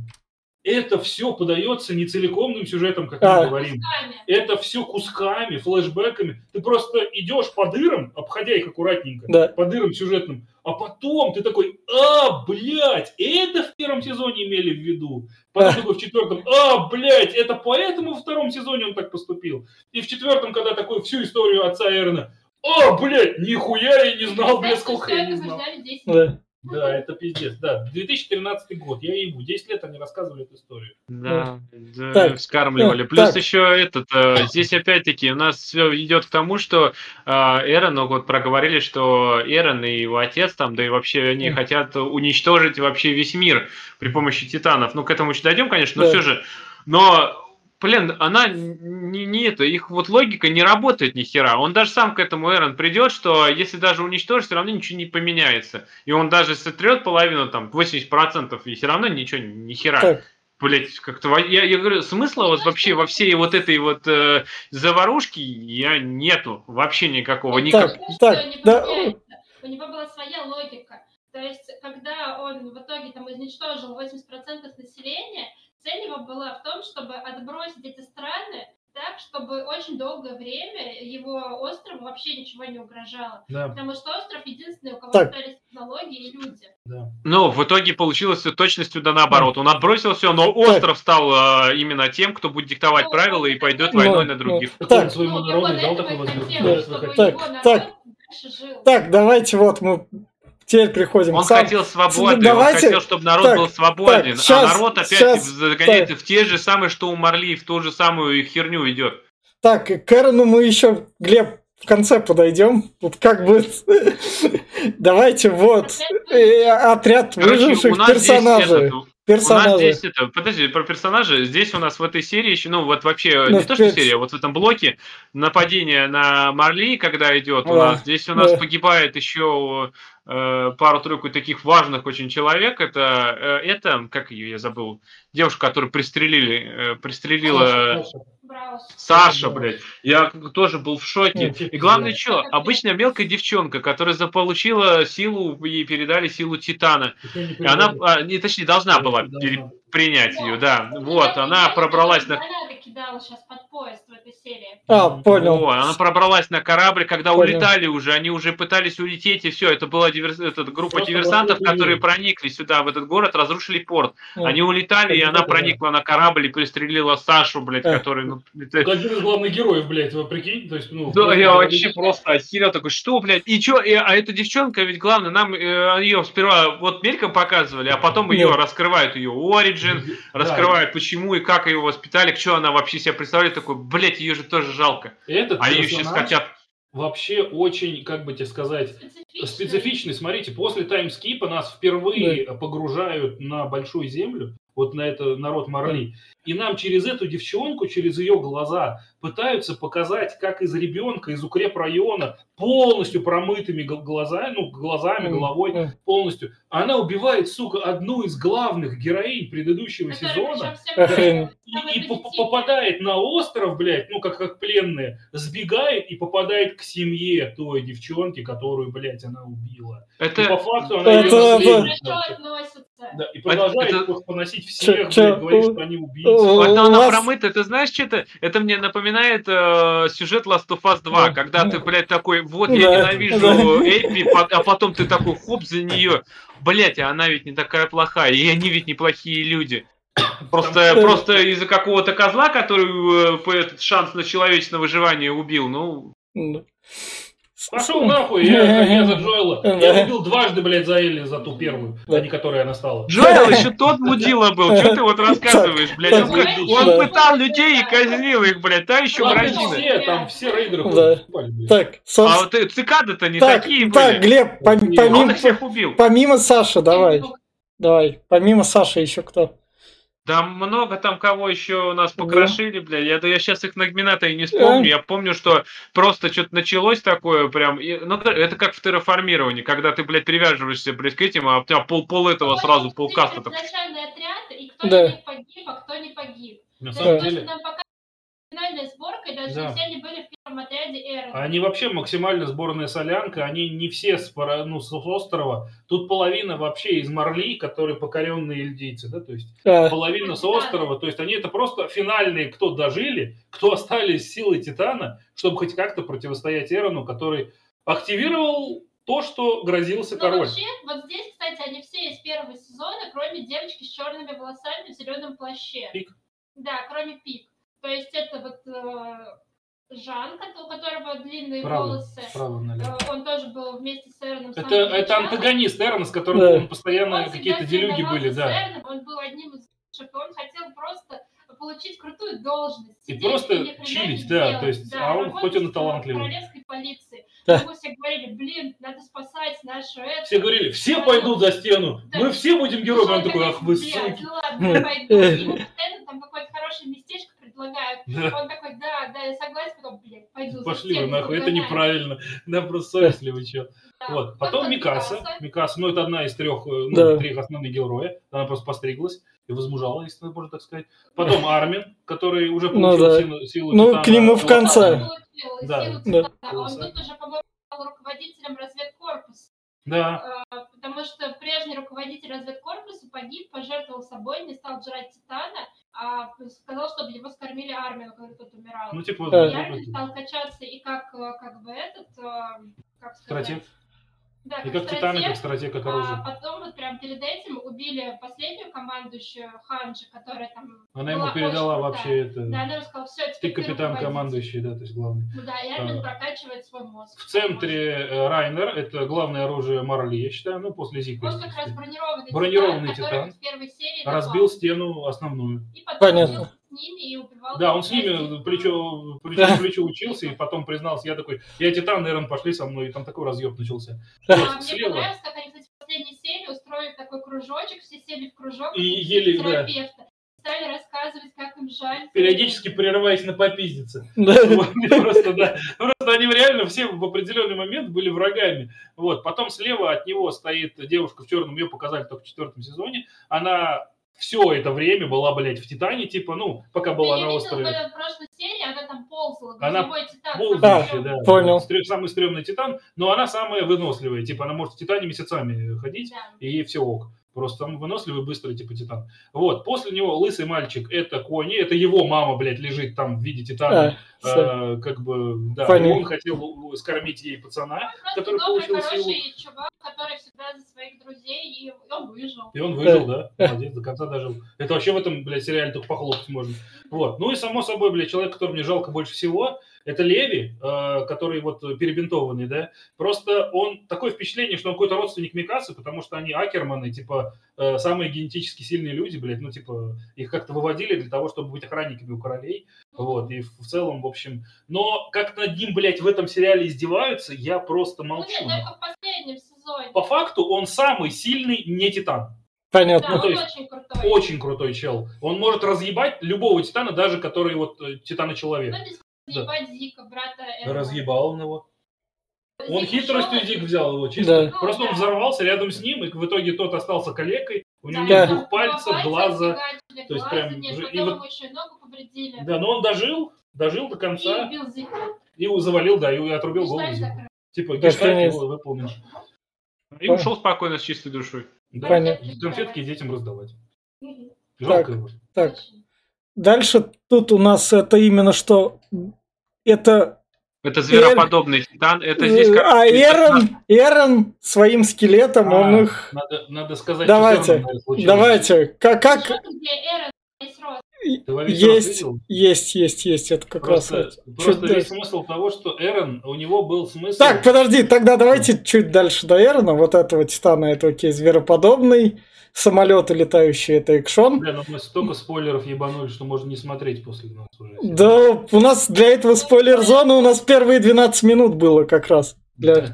Это все подается не целикомным сюжетом, как А. мы говорим. кусками. Это все кусками, флешбеками. Ты просто идешь по дырам, обходя их аккуратненько, да. по дырам сюжетным, а потом ты такой, а, блядь, это в первом сезоне имели в виду. Потом А. такой в четвертом, а, блядь, это поэтому во втором сезоне он так поступил. И в четвертом, когда такой всю историю отца Эрна, а, блядь, нихуя я не знал, блядь, сколько я не знал. ждали 10 Да. Да, это пиздец, да. 2013 год, я ебу, 10 лет они рассказывали эту историю. Да, да, Так, вскармливали. э, Плюс так. еще этот, э, здесь опять-таки у нас все идет к тому, что э, Эрон, ну вот проговорили, что Эрон и его отец там, да и вообще они хотят уничтожить вообще весь мир при помощи титанов. Ну, к этому еще дойдем, конечно, но Да. все же. Но Блин, она не, не это, их вот логика не работает ни хера. Он даже сам к этому Эрон придет, что если даже уничтожить, все равно ничего не поменяется. И он даже сотрет половину, там, 80%, и все равно ничего, ни хера. Так, блядь, как-то... Я, я говорю, смысла вот вообще во всей вот этой вот э, заварушке я нету вообще никакого. Ну, Никак... Так, так, не да. У него была своя логика. То есть, когда он в итоге там изничтожил 80% населения, цель его была в том, чтобы отбросить эти страны так, чтобы очень долгое время его острову вообще ничего не угрожало. Да, Потому что остров единственный, у кого Так. остались технологии и люди. да. Но в итоге получилось всё точностью да наоборот. Он отбросил все, но остров стал э, именно тем, кто будет диктовать Ну, правила и ну, пойдет ну, войной ну, на других. Так, Так. своему Ну, народу дал и возможность. Так, так. Так, давайте вот мы теперь приходим Он к сам- хотел свободы, он Давайте- хотел, чтобы народ так, был свободен, так, щас- а народ опять щас- загоняется в те же самые, что у Марли, в ту же самую херню идет. Так, к Эрону мы еще, Глеб, в конце подойдем. Тут как бы... Давайте вот. э, Отряд Короче, выживших у нас здесь персонажей. этот, У нас Персонажи. здесь это, подожди, про персонажа. Здесь у нас в этой серии еще, ну вот вообще Ну, не то, что серия, а вот в этом блоке нападение на Марли, когда идет у Да, нас, здесь у нас да. погибает еще э, пару-тройку таких важных очень человек. Это, э, это, как ее я забыл, девушка, которую пристрелили, э, пристрелила Саша, Саша. Блядь. Я тоже был в шоке. И главное, что, обычная мелкая девчонка, которая заполучила силу, ей передали силу Титана. И она, а, не, точнее, должна была принять ее, да. Вот, она пробралась на... гранаты кидала сейчас под поезд в этой серии. А, понял. Во, она пробралась на корабль, когда Понял. улетали уже, они уже пытались улететь, и все. Это была диверс... эта группа Просто диверсантов, которые проникли сюда, в этот город, разрушили порт. Ну, Они улетали, и она да. проникла на корабль и пристрелила Сашу, блядь, Э. который... Ну, это- один из главных героев, блядь, вы прикинь, то есть, ну... Да, просто я вообще просто охерел такой, что, блядь, и чё, и- а эта девчонка, ведь главное, нам ее сперва вот мельком показывали, а потом ее Нет. раскрывают, ее Origin, Да. раскрывают, почему и как ее воспитали, что она вообще себя представляет, такой, блядь, ее же тоже жалко. Этот Они ее сейчас хотят... вообще очень, как бы тебе сказать, Специфично. специфичный. Смотрите, после таймскипа нас впервые погружают на большую землю, вот на это народ Марли. И нам через эту девчонку, через ее глаза пытаются показать, как из ребенка, из укрепрайона, полностью промытыми гл- глазами, ну, глазами, головой, полностью. Она убивает, сука, одну из главных героинь предыдущего сезона. И, и попадает на остров, блядь, ну, как, как пленные, сбегает и попадает к семье той девчонки, которую, блядь, она убила. И по Это... факту она Это- ее это-. Да, и продолжает это- просто поносить всех, Чё- блядь, чё- говорит, что они убийцы. Это у она вас- промыта, ты знаешь, что-то? Это мне напоминает э, сюжет Last of Us 2, Да. когда ты, блядь, такой, вот Да, я ненавижу да. По- а потом ты такой, хоп, за нее. Блять, а она ведь не такая плохая, и они ведь неплохие люди. Просто, Там- просто из-за какого-то козла, который э, этот шанс на человечное выживание убил, ну, М. Пошел нахуй, я, я за Джоэла. Я убил дважды, блядь, за Элли, за ту первую, а не которой она стала. Джоэл еще тот мудила был, что ты вот рассказываешь, блядь? Он, Так, он да. пытал людей и казнил их, блядь, та еще Там все, там все рейдеры Да. Так, А собственно, вот э, цикады-то не так, такие так, были. Глеб, пом- А помимо, их всех убил. помимо Саши, давай, давай, помимо Саши еще кто? Да много там кого еще у нас Да. покрошили, бля. Я, да я сейчас их нагмината и не вспомню. Я помню, что просто что-то началось такое прям. и- ну, да, это как в терраформировании, когда ты, блядь, привязываешься, блядь, к этим, а у тебя пол, пол этого сразу, Вот пол это каста. так. Изначальный отряд, и кто Да. них погиб, а кто не погиб. На самом деле, финальной сборкой, даже Да. все они были в первом отряде Эрона. они вообще максимально сборная солянка, они не все с, ну, с острова. Тут половина вообще из Марли, которые покоренные ильдейцы, да, то есть А, половина с острова, то есть они это просто финальные, кто дожили, кто остались с силой Титана, чтобы хоть как-то противостоять Эрону, который активировал то, что грозился Ну, король. вообще, вот здесь, кстати, они все из первого сезона, кроме девочки с черными волосами в зеленом плаще. Пик. Да, кроме Пик. То есть это вот э, Жан, кото- у которого длинные Правда, волосы. справа налево. Э, Он тоже был вместе с Эроном. Это, это антагонист Эрона, с которым Да. он постоянно Он какие-то делюги были, да. Эроном, Он был одним из лучших, и он хотел просто получить крутую должность. И просто хрена чилить, да, делать. то есть, а он хоть он и талантливый. королевской полиции. Да. Ему все говорили, блин, надо спасать нашу это. Все говорили, все пойдут за стену, Да. мы все будем героями. Он такой, ах вы «Блядь, суки. Ну ладно, пойду. Ему постоянно там какое-то хорошее местечко предлагают. Да. Он такой, да, да, я согласен, потом, блядь, пойду за Пошли вы нахуй, это угоняю». неправильно. Да, просто совестливый чё. Да. Вот. Потом Микаса. Микаса. Ну это одна из трех, э, ну, Да. трех основных героев. Она просто постриглась. и возмужала, если можно так сказать. Потом Армин, который уже Ну получил да. силу, силу Ну, Титана. к нему в конце. Он получил Да. силу Да. Он тут уже, по-моему, стал руководителем разведкорпуса. Да, А, Потому что прежний руководитель разведкорпуса погиб, пожертвовал собой, не стал жрать Титана, а сказал, чтобы его скормили армию, когда тот умирал. ну типа... Да. вот, Реально вот, стал качаться и как, э, как бы этот, э, как сказать... Стратег. Да, И как Титан, и как стратег, как а оружие. потом вот прям перед этим убили последнюю командующую Ханджи, которая там... Она ему передала очень вообще это... Да, она ему сказала, все, Ты теперь капитан руководитель». командующий, да, то есть главный. Ну да, и Армин А. прокачивает свой мозг. В центре э, Райнер, это главное оружие Марли, я считаю, ну, после Зика. Он как раз бронированный, Бронированный титан, который титан. вот в первой серии Разбил напал. стену основную. И потом Понятно. С ними и убивал. Да, он с ними плечо, плечо к плечу учился, и потом признался, я такой, я Титан, Эрон, пошли со мной, и там такой разъеб начался. А, Вот, мне слева. понравилось, как они, кстати, в последней серии устроили такой кружочек, все сели в кружок, И как ели, да. терапевта. Стали рассказывать, как им жаль. Периодически прерываясь на попиздиться. Да. Просто, да. Просто они реально все в определенный момент были врагами. Вот. Потом слева от него стоит девушка в черном, ее показали только в четвертом сезоне. Она все это время была, блядь, в Титане, типа, ну, пока была на видел, острове. в прошлой серии она там ползала, Она титан. Ползающая, там да. Понял. Стрё- Самый стрёмный Титан, но она самая выносливая. Типа, она может в Титане месяцами ходить, Да. и все ок. Просто он выносливый, быстрый, типа Титан. Вот, после него лысый мальчик, это Кони, это его мама, блядь, лежит там в виде Титана. А, всё. Э, как бы, да, и он хотел скормить ей пацана, Просто который добрый, получил силу. хороший чувак, который всегда за своих друзей, и он выжил. И он выжил, да, молодец, до конца дожил. Это вообще в этом, блядь, сериале только похлопать можно. Вот. Ну и, само собой, блядь, человек, который мне жалко больше всего, это Леви, э, который вот перебинтованный, да. Просто он, такое впечатление, что он какой-то родственник Микасы, потому что они акерманы, типа, э, самые генетически сильные люди, блядь, ну, типа, их как-то выводили для того, чтобы быть охранниками у королей. Вот, и в целом, в общем... Но как над ним, блядь, в этом сериале издеваются, я просто Ну молчу. нет, только в последнем сезоне. По факту он самый сильный не Титан. Да, Понятно. то он есть очень крутой. Очень крутой чел. Он может разъебать любого Титана, даже который вот э, Титана-человек. Разъебать Зика, брата Эрона. Разъебал он его. Он Зик хитростью ушел, Зик взял его, чисто. Да. Просто он да. взорвался рядом с ним, и в итоге тот остался калекой. У него Да, нет Да. двух пальцев, пальца глаза. То есть глаза прям нет, и потом вот- еще и ногу повредили. Да, но он дожил, дожил до И конца, убил Зика. и завалил, да, и отрубил голову. Закрыт. Типа, гештальт его выполнен. И ушел спокойно с чистой душой. Да, Понятно. конфетки детям раздавать. Жалко его. Так, дальше тут у нас это именно что... Это... Это звероподобный титан. Это здесь как... а Эрон, Эрон своим скелетом, он А, их... Надо, надо сказать, Давайте, что. Давайте, как... как... Есть, есть, есть, есть, это как Просто, раз... просто Чуть весь дальше. смысл того, что Эрон, у него был смысл... Так, подожди, тогда давайте чуть дальше до Эрона, вот этого Титана, это окей, звероподобный, самолеты летающие, это экшон. Бля, ну мы столько спойлеров ебанули, что можно не смотреть после нас уже. Да, у нас для этого спойлер-зоны у нас первые 12 минут было как раз. Для...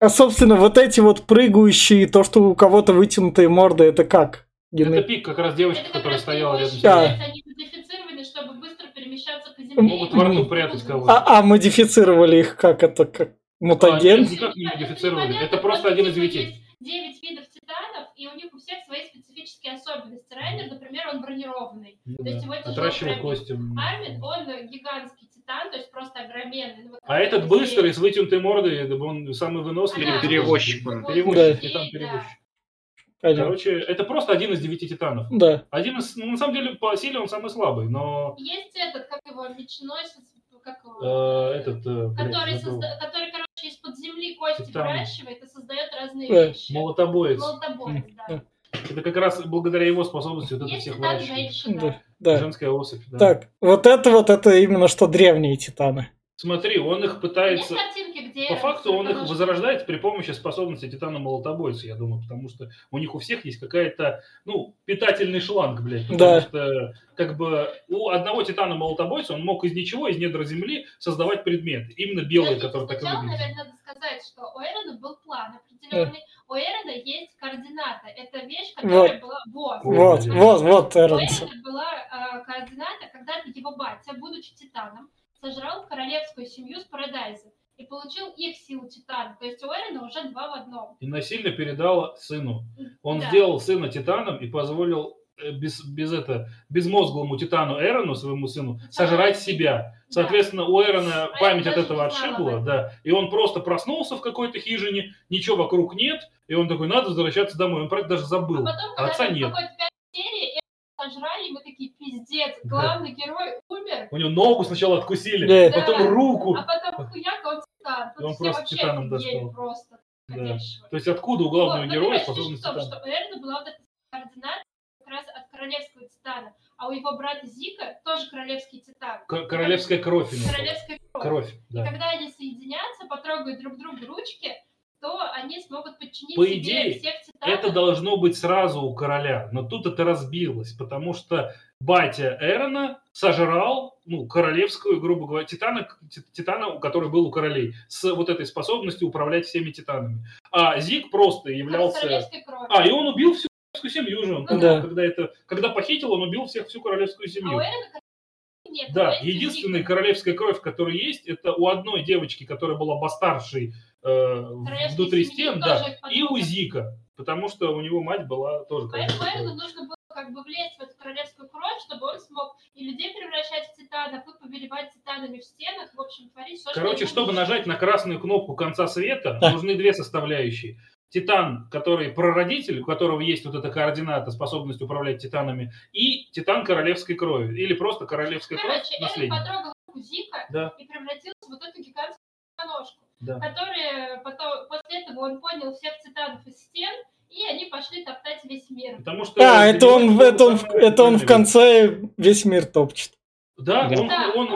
А, собственно, вот эти вот прыгающие, то, что у кого-то вытянутые морды, это как? Это Гены- пик как раз девочки, Это которая стояла рядом с Да. ней. получается, они модифицированы, чтобы быстро перемещаться по земле. Могут во рту прятать кого-то. А, а модифицировали их как это? Как мутаген? А, никак не модифицировали. Это просто один из девяти. 9 видов титанов, и у них у всех свои специфические особенности. Райнер, например, он бронированный. Ну То да. есть его Отращивал кости. Армин, он гигантский титан, то есть просто огроменный. Ну, вот А этот музей. быстрый, с вытянутой мордой, это он самый выносливый. Ага. Перевозчик он. Перевозчик, Да. титан-перевозчик. Понятно. Короче, это просто один из девяти титанов. Да. Один из, ну, на самом деле, по силе он самый слабый, но Есть этот, как его, мечносец, как его, э, этот, э, блядь, который, забыл. созда- который, короче, из-под земли кости Титан. выращивает и создает разные Да. вещи. молотобоец. Молотобоец, да. Это как раз благодаря его способности вот это всех выращивать. женщина. Да. да. Женская особь, да. Так, вот это вот это именно что древние титаны. Смотри, он их Есть пытается... картинки, где... По факту он их возрождает при помощи способности титана молотобойца, я думаю, потому что у них у всех есть какая-то, ну, питательный шланг, блядь. Потому Да. что, как бы, у одного титана молотобойца он мог из ничего, из недр земли создавать предметы. Именно белые, Подождите, которые так и выглядят. наверное, надо сказать, что у Эрона был план определенный. У Эрона есть координата. Это вещь, которая была... Вот. Вот, вот, вот У Эронс. Эрона была э, координата, когда его батя, будучи титаном, сожрал королевскую семью с Парадайза и получил их силу титана. То есть у Эрона уже два в одном. И насильно передал сыну. Он Да. сделал сына титаном и позволил э, без, без это, безмозглому Титану Эрону, своему сыну, сожрать себя. Соответственно, у Эрона А память я от этого отшибла, да, и он просто проснулся в какой-то хижине, ничего вокруг нет, и он такой, надо возвращаться домой, он про это даже А забыл. потом, А когда отца нет. сожрали, и мы такие, пиздец, Да. главный герой умер. У него ногу сначала откусили, Да. потом Да. руку. А потом хуяк, он Тут Он просто титаном достал. просто. Да. То есть откуда у главного Вот, ну, героя способность Титана? что у Эрна была вот эта координация как раз от королевского титана, а у его брата Зика тоже королевский титан. К- Королевская кровь. Королевская кровь. Кровь, И да. когда они соединятся, потрогают друг другу ручки, то они смогут подчинить По себе идее, всех титанов. Это должно быть сразу у короля, но тут это разбилось, потому что батя Эрона сожрал, ну, королевскую, грубо говоря, титана, ти- титана, у который был у королей, с вот этой способностью управлять всеми титанами. А Зиг просто с являлся... А, и он убил всю королевскую семью же. Он, Ну да. когда, это, когда похитил, он убил всех, всю королевскую А семью. у Эрона королевской нет. Да, у единственная королевская кровь, которая есть, это у одной девочки, которая была бастаршей э, внутри стен, да, и у. Зика, потому что у него мать была тоже Поэтому нужно было как бы влезть в эту королевскую кровь, чтобы он смог и людей превращать в титанов, и повелевать титанами в стенах, в общем, творить все, Короче, ему чтобы нужно. нажать на красную кнопку конца света, Да. нужны две составляющие. Титан, который прародитель, у которого есть вот эта координата, способность управлять титанами, и титан королевской крови, или просто королевская кровь, Короче, Эрон наследник. потрогал руку Зика Да. и превратился в вот эту гигантскую ножку, Да. которая потом, после этого он понял всех титанов из стен, и они пошли топтать весь мир. Потому что А, это он, это он, это он в конце весь мир топчет. Да, Да. он, Да, он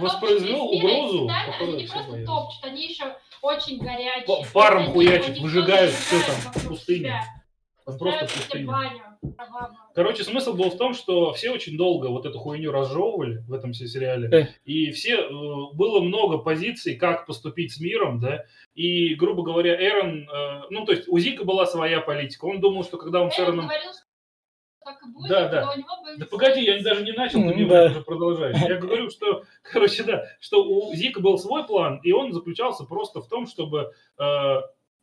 воспроизвел и угрозу, которую они не все просто боялись. топчут, они еще очень горячие. Паром хуячат, выжигают всё там в пустыне. себя. Просто баню. Короче, смысл был в том, что все очень долго вот эту хуйню разжевывали в этом се- сериале. Э. И все, э, было много позиций, как поступить с миром, да. И, грубо говоря, Эрон, э, ну, то есть у Зика была своя политика. Он думал, что когда он с Эрон Эроном... говорил, что так и будет, Да, да. были Да погоди, я даже не начал, ты мне да. уже продолжаешь. Я говорю, что, короче, да, что у Зика был свой план, и он заключался просто в том, чтобы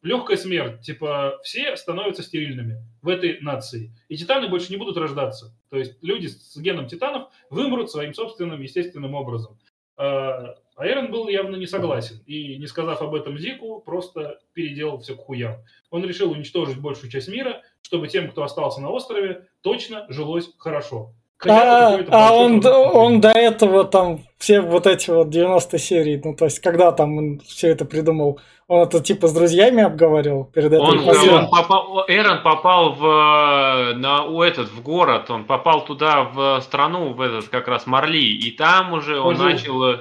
легкая смерть, типа все становятся стерильными в этой нации, и титаны больше не будут рождаться. То есть люди с геном титанов вымрут своим собственным естественным образом. А Айрон был явно не согласен, и не сказав об этом Зику, просто переделал все к хуям. Он решил уничтожить большую часть мира, чтобы тем, кто остался на острове, точно жилось хорошо. Хотя А, а он, он до этого там все вот эти вот 90 серий, ну то есть когда там он все это придумал, он это типа с друзьями обговаривал перед этим. Он, он попал, Эрон попал в, э, на, у этот, в город, он попал туда, в страну, в этот как раз Марли, и там уже он Пожил. начал э,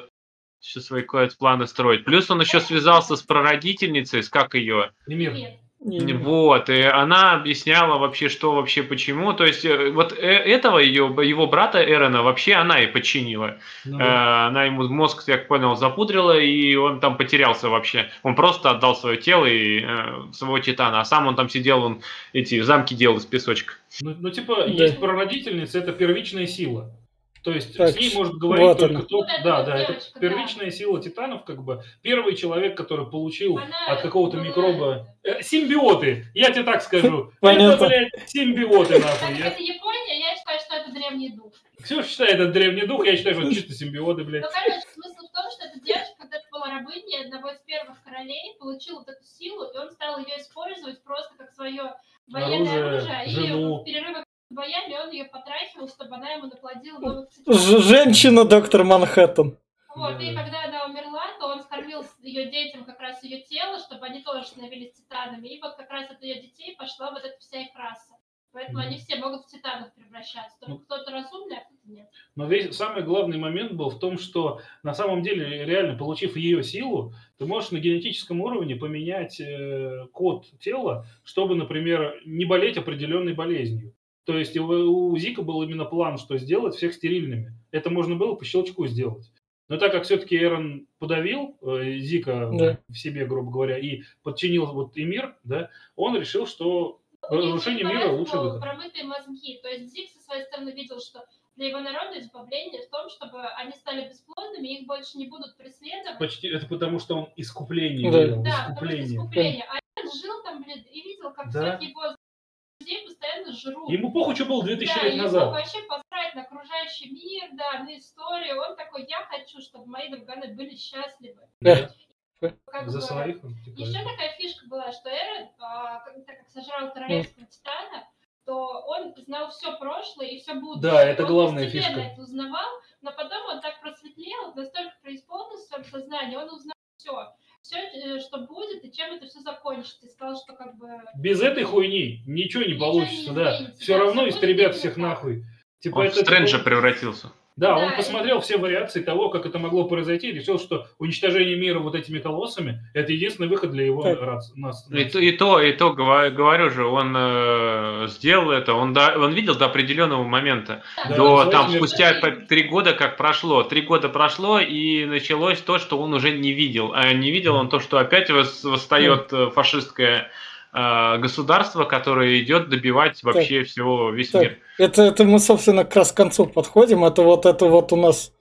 еще свои планы строить. Плюс он еще связался с прародительницей, с как ее, Мир. Нет. И- вот, и она объясняла вообще, что вообще, почему. То есть, э, вот э, этого ее, его брата Эрона вообще она и подчинила. Ну Э, да. Она ему мозг, я как понял, запудрила, и он там потерялся вообще. Он просто отдал свое тело и своего титана, а сам он там сидел, он эти замки делал из песочка. Ну, ну, типа, Да. есть прародительница, это первичная сила. То есть Так, с ней может говорить вот только она. тот, Вот да, да, это девочка, да. первичная сила титанов, как бы первый человек, который получил Она от какого-то микроба Э, симбиоты. Я тебе так скажу. Понятно. Это, блядь, симбиоты нахуй. Это, это Япония, я считаю, что это древний дух. Ксюша считает это древний дух, я считаю, что это чисто симбиоты, блядь. Ну, короче, смысл в том, что эта девочка, когда была рабыней одного из первых королей, получила вот эту силу, и он стал ее использовать просто как свое военное Оружие, оружие. жену. И в перерывах боями он ее потрахивал, чтобы она ему наплодила новых цветов. Женщина доктор Манхэттен. Вот, и Да. когда она умерла, то он скормил ее детям как раз ее тело, чтобы они тоже становились титанами. И вот как раз от ее детей пошла вот эта вся их раса. Поэтому они все могут в титанов превращаться. Только Ну. кто-то разумный, а кто-то нет. Но весь самый главный момент был в том, что на самом деле, реально получив ее силу, ты можешь на генетическом уровне поменять э, код тела, чтобы, например, не болеть определенной болезнью. То есть у, у Зика был именно план, что сделать всех стерильными. Это можно было по щелчку сделать. Но так как все-таки Эрон подавил э, Зика Да. в себе, грубо говоря, и подчинил вот и мир, да, он решил, что У них разрушение мира лучший выход. промытые мозги. То есть Зиг со своей стороны видел, что для его народа избавление в том, чтобы они стали бесплодными, их больше не будут преследовать. Почти это потому, что он искупление Да. Да, потому что искупление. искупление. А он жил там, блин, и видел, как Да. всех его постоянно жрут. Ему похуй, что было 2000 да, лет ему назад. вообще посрать на окружающий мир, да, на историю. Он такой, я хочу, чтобы мои друганы были счастливы. Да. Как За бы, своих он типа, Еще такая фишка была, что Эрон, а, так как сожрал королевского титана, то он знал все прошлое и все будущее. Да, это он главная фишка. это узнавал, но потом он так просветлел, настолько преисполнился в своем сознании, он узнал все. Все, что будет и чем это все закончится. И сказал, что как бы... Без этой хуйни ничего не Ничего получится, не да. Все да, равно истребят всех нахуй. Типа Он в это Стрэнджа такой- превратился. Да, Да, он посмотрел все вариации того, как это могло произойти, и решил, что уничтожение мира вот этими колоссами – это единственный выход для его нас. И, то- и то, и то, говорю, говорю же, он э, сделал это, он, до- он видел до определенного момента. Да, до там да. спустя три года как прошло. Три года прошло, и началось то, что он уже не видел. А не видел он то, что опять вос- восстает фашистское э, государство, которое идет добивать вообще всего весь Так. мир. Это, это мы, собственно, как раз к концу подходим. Это вот это вот у нас.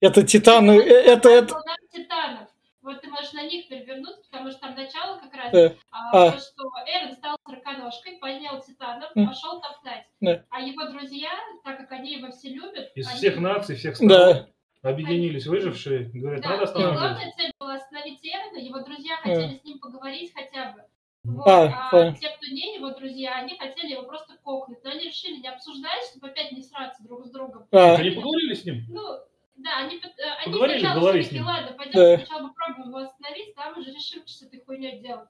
Это титаны. э, Это, это, Волна титанов. Вот ты можешь на них перевернуться, потому что там начало как раз, Да. а, А. то, что Эрон стал сороконожкой, поднял титанов, М. пошел топтать. Да. А его друзья, так как они его все любят, Из они- всех наций, всех стран Да. объединились выжившие, говорят, Да, надо и останавливать. главная цель была остановить Эрона, его друзья хотели с ним поговорить хотя бы. Вот, А, а те, кто не его друзья, они хотели его просто кокнуть. Но они решили не обсуждать, чтобы опять не сраться друг с другом. а, Они поговорили с ним? Ну, да, они, э, они Поговорили сначала ним. ладно, пойдем Да. сначала попробуем его остановить, там уже решим, что с этой хуйней делать.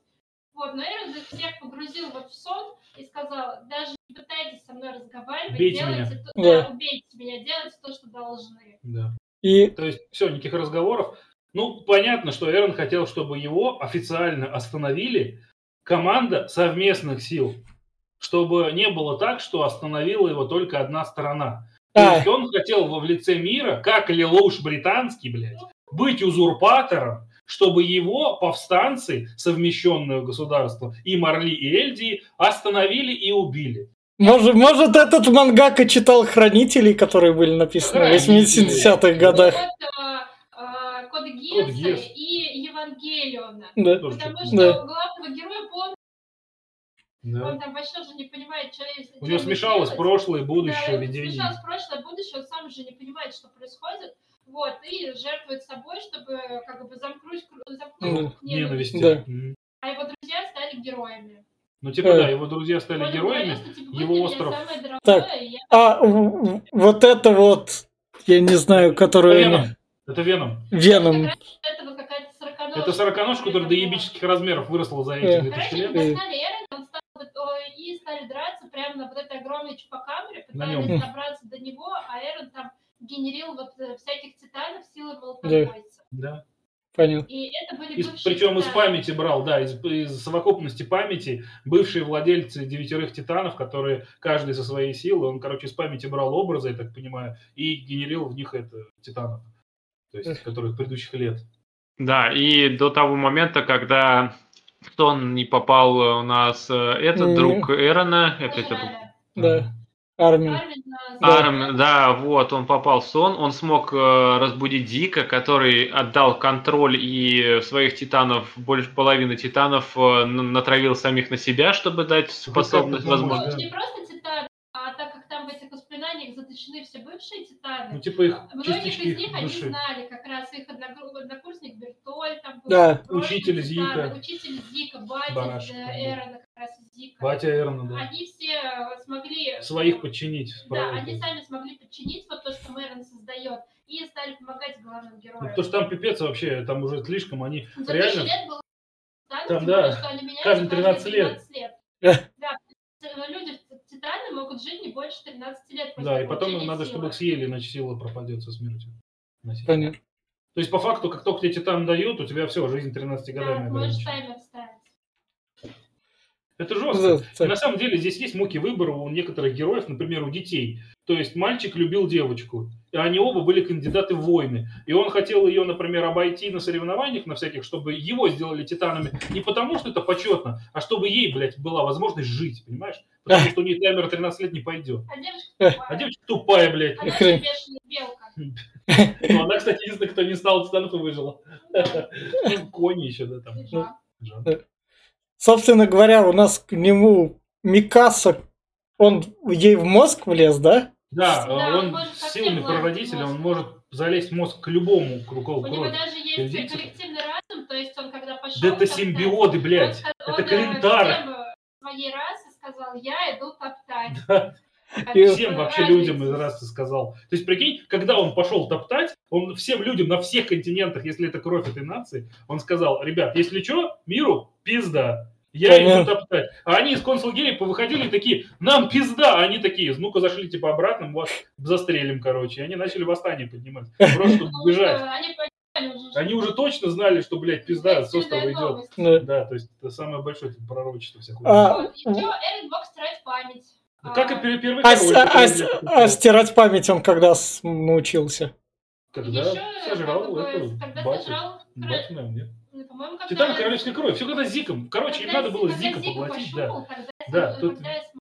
Вот, но Эрон их всех погрузил вот в сон и сказал, даже не пытайтесь со мной разговаривать, Бейте делайте то, Да. да, убейте меня, делайте то, что должны. Да. и То есть все, никаких разговоров. Ну, понятно, что Эрон хотел, чтобы его официально остановили команда совместных сил. Чтобы не было так, что остановила его только одна сторона. То есть он хотел во в лице мира, как Лелоуш британский, блядь, быть узурпатором, чтобы его повстанцы, совмещенное государство, и Марли, и Эльдии, остановили и убили. может, может этот мангака читал хранителей, которые были написаны в Хранители. 80-х годах. Код Код Гесса Гесс. и Евангелиона. Да. Потому что Да. главного героя, он, Да. он там вообще уже не понимает, что если У него смешалось прошлое, будущее, да, видение. смешалось прошлое, будущее, он сам уже не понимает, что происходит. Вот, и жертвует собой, чтобы как бы замкнуть, замкнуть Мгм. ненависть. Да. А его друзья стали героями. Ну, типа, Э. да, его друзья стали Он героями. говорил, что, типа, его «Вы для остров. дорогое, Так. и я А вот это вот, я не знаю, которую... Веном. Это Веном. Веном. Это вот какая-то сороконожка. Это сороконожка, которая до ебических размеров выросла за эти Э. 2000 Короче, лет. и стали драться прямо на вот этой огромной чупакамере, На пытались добраться до него, а Эрон там генерил вот э, всяких титанов силы молотобойца. Да. Понял. И это были Из- причем из титаны. памяти брал, да, из, из совокупности памяти бывшие владельцы девятерых титанов, которые каждый со своей силой, он, короче, из памяти брал образы, я так понимаю, и генерил в них это титанов, то есть, которые предыдущих лет. Да, и до того момента, когда в сон не попал у нас э, этот М. друг Эрона, это, это. Да. Армин. Армин Да. Арм, да, вот, он попал в сон, он смог э, разбудить Дика, который отдал контроль и своих титанов, больше половины титанов э, натравил самих на себя, чтобы дать способность, как-то возможно. помог, Ну, не просто титаны, а так как там в этих заточены все бывшие титаны, Ну, типа их Многих частички из них они знали, как раз их однокурсник Бертоль, там был, Да. Учитель титан, Зика. учитель Зика, батя э, да. Эрона, как раз Зика. Батя Эрна, да. Они все э, смогли... Своих подчинить. Да, правильно. они сами смогли подчинить вот то, что Мэрон создает, и стали помогать главным Ну, героям. потому что там пипец вообще, там уже слишком, они За реально... лет было титаны, Там, да, более, что они меняются каждые 13 лет. 13 лет. Да. Да, люди, титаны могут жить не больше 13 лет. после Да, и потом получения надо, силы. чтобы их съели, иначе сила пропадет со смертью. Понятно. То есть, по факту, как только тебе титан дают, у тебя все, жизнь 13 Да, годами можешь ограничена. таймер ставить. Это жестко. Да, И на самом деле здесь есть муки выбора у некоторых героев, например, у детей. То есть мальчик любил девочку, и они оба были кандидаты в войны. И он хотел ее, например, обойти на соревнованиях на всяких, чтобы его сделали титанами. Не потому, что это почетно, а чтобы ей, блядь, была возможность жить, понимаешь? Потому что у нее таймер 13 лет не пойдет. А девочка тупая. А девочка тупая, блядь. Же бешеная белка. Ну, она, кстати, единственная, кто не стал титанов и выжила. Ну, кони еще, да, там. Жан. Собственно говоря, у нас к нему Микаса он ей в мозг влез, да? Да, Да, он он прародитель, мозг. он может залезть в мозг к любому кругу У него даже есть Видите? коллективный разум, то есть он когда пошел... Да это симбиоты, блядь. Это калентары. своей расы сказал, я иду топтать. Да. И- Всем вообще людям из расы сказал. То есть, прикинь, когда он пошел топтать, он всем людям на всех континентах, если это кровь этой нации, он сказал, ребят, если что, миру пизда. Я Понятно. иду топтать. А они из концлагерей повыходили такие, нам пизда. А они такие, ну-ка зашли типа обратно, мы вас застрелим, короче. И они начали восстание поднимать. Просто чтобы бежать. Они уже, точно знали, что, блядь, пизда с сильная острова идет. Да. Да, то есть это самое большое типа, пророчество всякое. А, Еще Эрин мог стирать память. Ну, Как и А, пер- первый А, а- блядь, а стирать память он когда с- научился? когда Еще, сожрал это, когда батю. сожрал Батю, наверное, нет. Ну, когда... Титан королевской крови. Все когда с Зиком. Короче, им когда надо было Зика Зика поглотить, да. пошел, когда Да, тут когда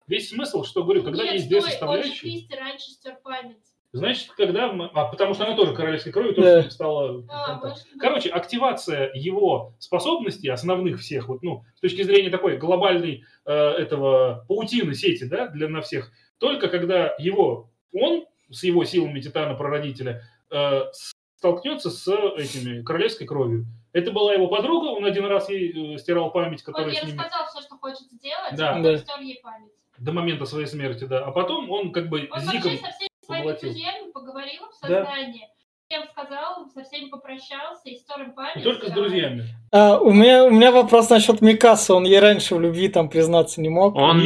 Весь смысл, что говорю, когда Нет, есть две составляющие. Кристи раньше стер память. Значит, когда мы... А, потому что она тоже королевской крови, тоже Да. ним стала... А. Короче, активация его способностей, основных всех, вот, ну, с точки зрения такой глобальной э, этого паутины сети, да, для на всех, только когда его, он с его силами Титана-прародителя э, столкнется с этими королевской кровью. Это была его подруга, он один раз ей э, стирал память, Он которая ей с ними рассказал все, что хочет сделать, Да. а потом Да. стер ей память. до момента своей смерти, да. А потом он как бы Он с вообще Зиком со всеми своими поглотил. друзьями поговорил в Да. сознании. Всем сказал, со всеми попрощался и стер им память. не только с друзьями. А, у, меня, у меня вопрос насчет Микаса. Он ей раньше в любви там признаться не мог. Он он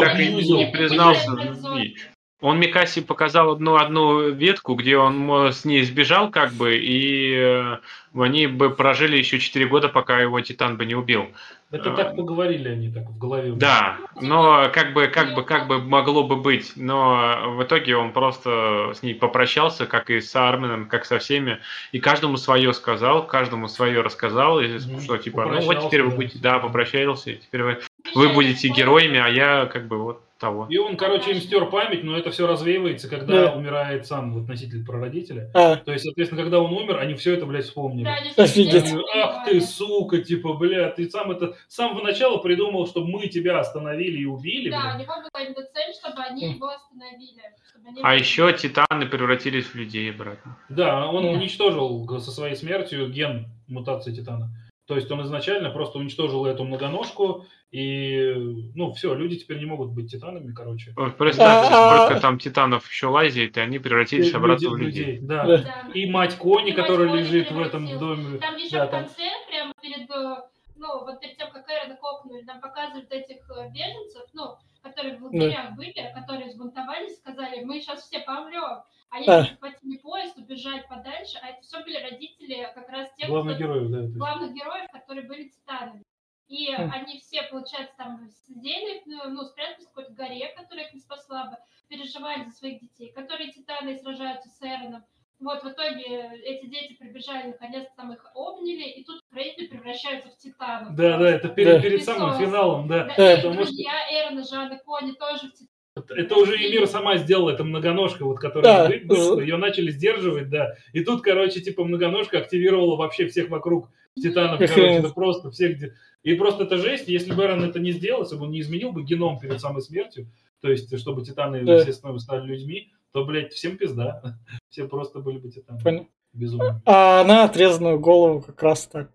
так и юзал. не признался в любви. Он Микаси показал одну одну ветку, где он с ней сбежал, как бы, и э, они бы прожили еще 4 года, пока его Титан бы не убил. Это так поговорили они так в голове. Да, но как бы, как бы, как бы могло бы быть, но в итоге он просто с ней попрощался, как и с Армином, как со всеми, и каждому свое сказал, каждому свое рассказал, и Мгм. что типа, ну вот теперь вы будете, да, попрощался, и теперь вы, вы будете героями, а я как бы вот того. И он, короче, им стер память, но это все развеивается, когда Да. умирает сам вот носитель прародителя. А, То есть, соответственно, когда он умер, они все это, блядь, вспомнили. Да, они Офигеть. все Они, Ах ты, сука, типа, бля, ты сам это с самого начала придумал, чтобы мы тебя остановили и убили, Да, у бля. него была именно цель, чтобы они его остановили. чтобы они А еще титаны превратились в людей обратно. Да, он Мгм. уничтожил со своей смертью ген мутации Титана. То есть он изначально просто уничтожил эту многоножку, и, ну, все, люди теперь не могут быть титанами, короче. Представь, А, а, сколько там титанов еще лазит, и они превратились обратно в людей. Да. И мать Кони, которая лежит в этом доме. Там еще в конце, прямо перед, э, ну, вот перед тем, как Эрона кокнули, нам показывают этих э, беженцев, ну, которые в лагерях были, которые сбунтовались, сказали, мы сейчас все помрем. Они А. захватили поезд, убежать подальше, а это все были родители как раз тех, Главных кто- героев, да. главных героев, которые были титанами. И Хм. они все, получается, там сидели, ну, ну, спрятались в какой-то горе, которая их не спасла бы, переживали за своих детей, которые титаны сражаются с Эроном. Вот, в итоге эти дети прибежали, наконец-то там их обняли, и тут Крейты превращаются в титанов. Да, да, это перед, Да. перед самым финалом, да. Да, Да. и Потому что друзья Эрона, Жанны Кони тоже в титанов. Это уже Эмир сама сделала, это многоножка, вот, Да. которая вы- вышла, ее начали сдерживать, да. И тут, короче, типа многоножка активировала вообще всех вокруг титанов, короче, это просто всех... И просто это жесть, если бы Эрон это не сделал, если бы он не изменил бы геном перед самой смертью, то есть, чтобы титаны Да. снова стали людьми, то, блядь, всем пизда. Все просто были бы титаны. Понял. Безумно. а она отрезанную голову как раз так.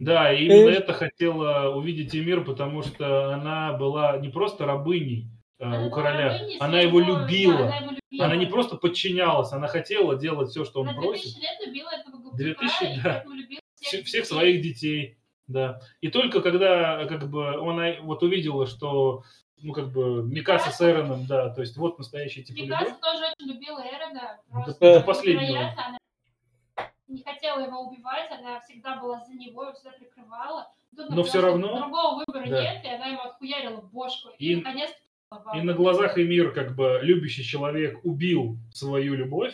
Да, и именно Э. это хотела увидеть Эмир, потому что она была не просто рабыней э, у короля, она его любила. она его не просто подчинялась, она хотела делать все, что он просит. 2000 лет любила этого голубка, 2000, и да. Всех, своих детей. Да. И только когда как бы она вот увидела, что ну как бы Микаса с Эроном, да, то есть вот настоящий типа любовь. Микаса тоже очень любила Эрона. Просто До- последнего. Она не хотела его убивать, она всегда была за него, его всегда прикрывала. Тут Но просто равно- Другого выбора Да. нет, и она ему отхуярила бошку. И, И- наконец-то И на глазах Эмир, как бы любящий человек, убил свою любовь.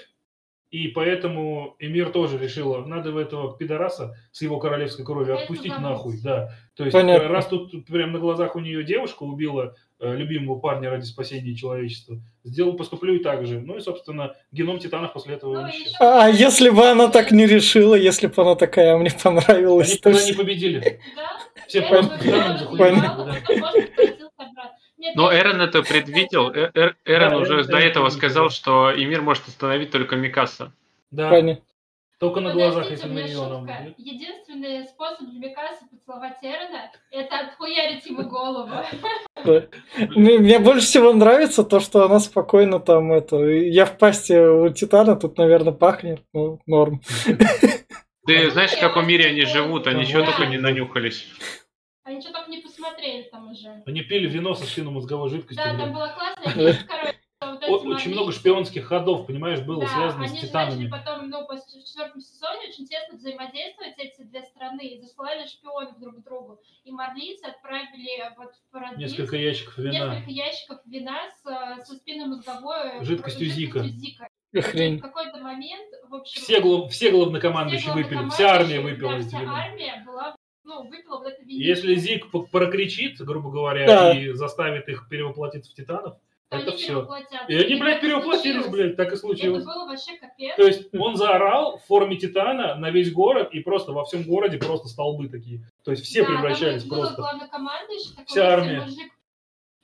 И поэтому Эмир тоже решила, надо в этого пидораса с его королевской кровью отпустить нахуй. Да. То есть, Понятно. э, раз тут прямо на глазах у нее девушка убила э, любимого парня ради спасения человечества, сделал, поступлю и так же. Ну и, собственно, геном титанов после этого Ну, исчез. А если бы она так не решила, если бы она такая, «А мне понравилась, Они то не победили. Да, Все просто бы титанами Но Эрон это предвидел. Э- Эр- Эрон Да, уже Эрон до это этого сказал, что Эмир может остановить только Микаса. Да, Понятно. только на глазах Подождите, этим у меня миньонам. шутка. Единственный способ для Микаса поцеловать Эрона – это отхуярить ему голову. Мне, больше всего нравится то, что она спокойно там это. Я в пасти у Титана, тут, наверное, пахнет, ну, норм. Ты знаешь, в каком мире они живут? Они чего только не нанюхались. Они что только не посмотрели там уже. Они пили вино со спинномозговой жидкостью. Да, там было классно. они, короче, вот Очень мордики. много шпионских ходов, понимаешь, было Да, связано с они титанами. начали потом, ну, по- в четвертом сезоне очень тесно взаимодействовать эти две страны и заслали шпионов друг к другу. И марлийцы отправили вот в Парадис Несколько ящиков вина. несколько ящиков вина с, со спинномозговой Жидкостью Зика. Зика. Хрень. В какой-то момент, в общем, Все, глав- все главнокомандующие все выпили, вся армия выпила да, вся армия была, ну, выпила вот это вино. Если Зик прокричит, грубо говоря, Да. и заставит их перевоплотиться в титанов, то это все. И они, блядь, это перевоплотились, блядь, так и Это случилось. было вообще капец. То есть он заорал в форме титана на весь город, и просто во всем городе просто столбы такие. То есть все Да, там превращались просто. такой Вся армия. мужик.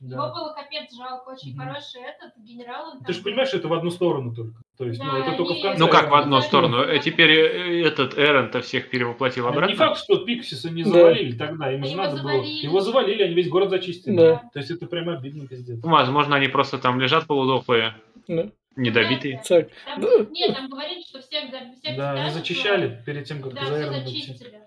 Его Да. было капец жалко, очень Мгм. хороший этот генерал. он Ты там же понимаешь, это в одну сторону только. То есть, ну, Да, это только в конце. Ну как в одну Да. сторону? Э, Теперь э, этот Эрон-то всех перевоплотил А Не обратно. факт, что Пиксиса не Да. завалили тогда, им же его надо было. завалили. Его завалили, они весь город зачистили. Да. То есть это прям обидно, пиздец. Ну, Возможно, они просто там лежат полудохлые, Ну, недобитые. Там- Да. Нет, там говорили, что всех, да, всех Да, зачищали перед тем, как Да, за идти. зачистили.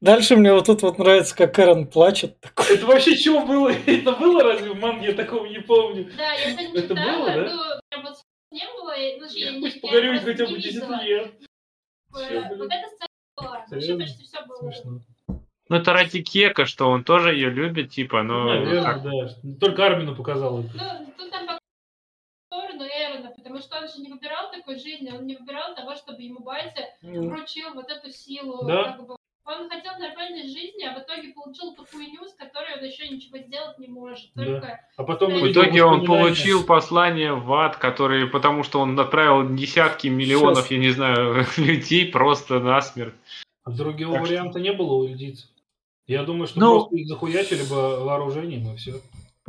Дальше мне вот тут вот нравится, как Эрон плачет. Такой. Это вообще что было? Это было разве в манге? Я такого не помню. Да, я сегодня Это читала, было, да? ну, прям вот не было, ну, я, Пусть я погорюет просто хотя бы 10 видела. лет. Э. Вот эта сцена была, вообще почти все было. Смешно. Ну это ради Кека, что он тоже ее любит, типа, ну... Наверное, как- да. Только Армину показал это. Ну, тут там сторону Эрона, потому что он же не выбирал такой жизни, он не выбирал того, чтобы ему батя вручил вот эту силу. Да. как бы. Он хотел нормальной жизни, а в итоге получил ту хуйню, с которой он еще ничего сделать не может. Да. Только А потом В итоге он получил послание в ад, который, потому что он отправил десятки миллионов, Сейчас. я не знаю, людей просто насмерть. А другого Так что- варианта не было у ильдийцев. Я думаю, что Ну- просто их захуячили бы вооружением и все.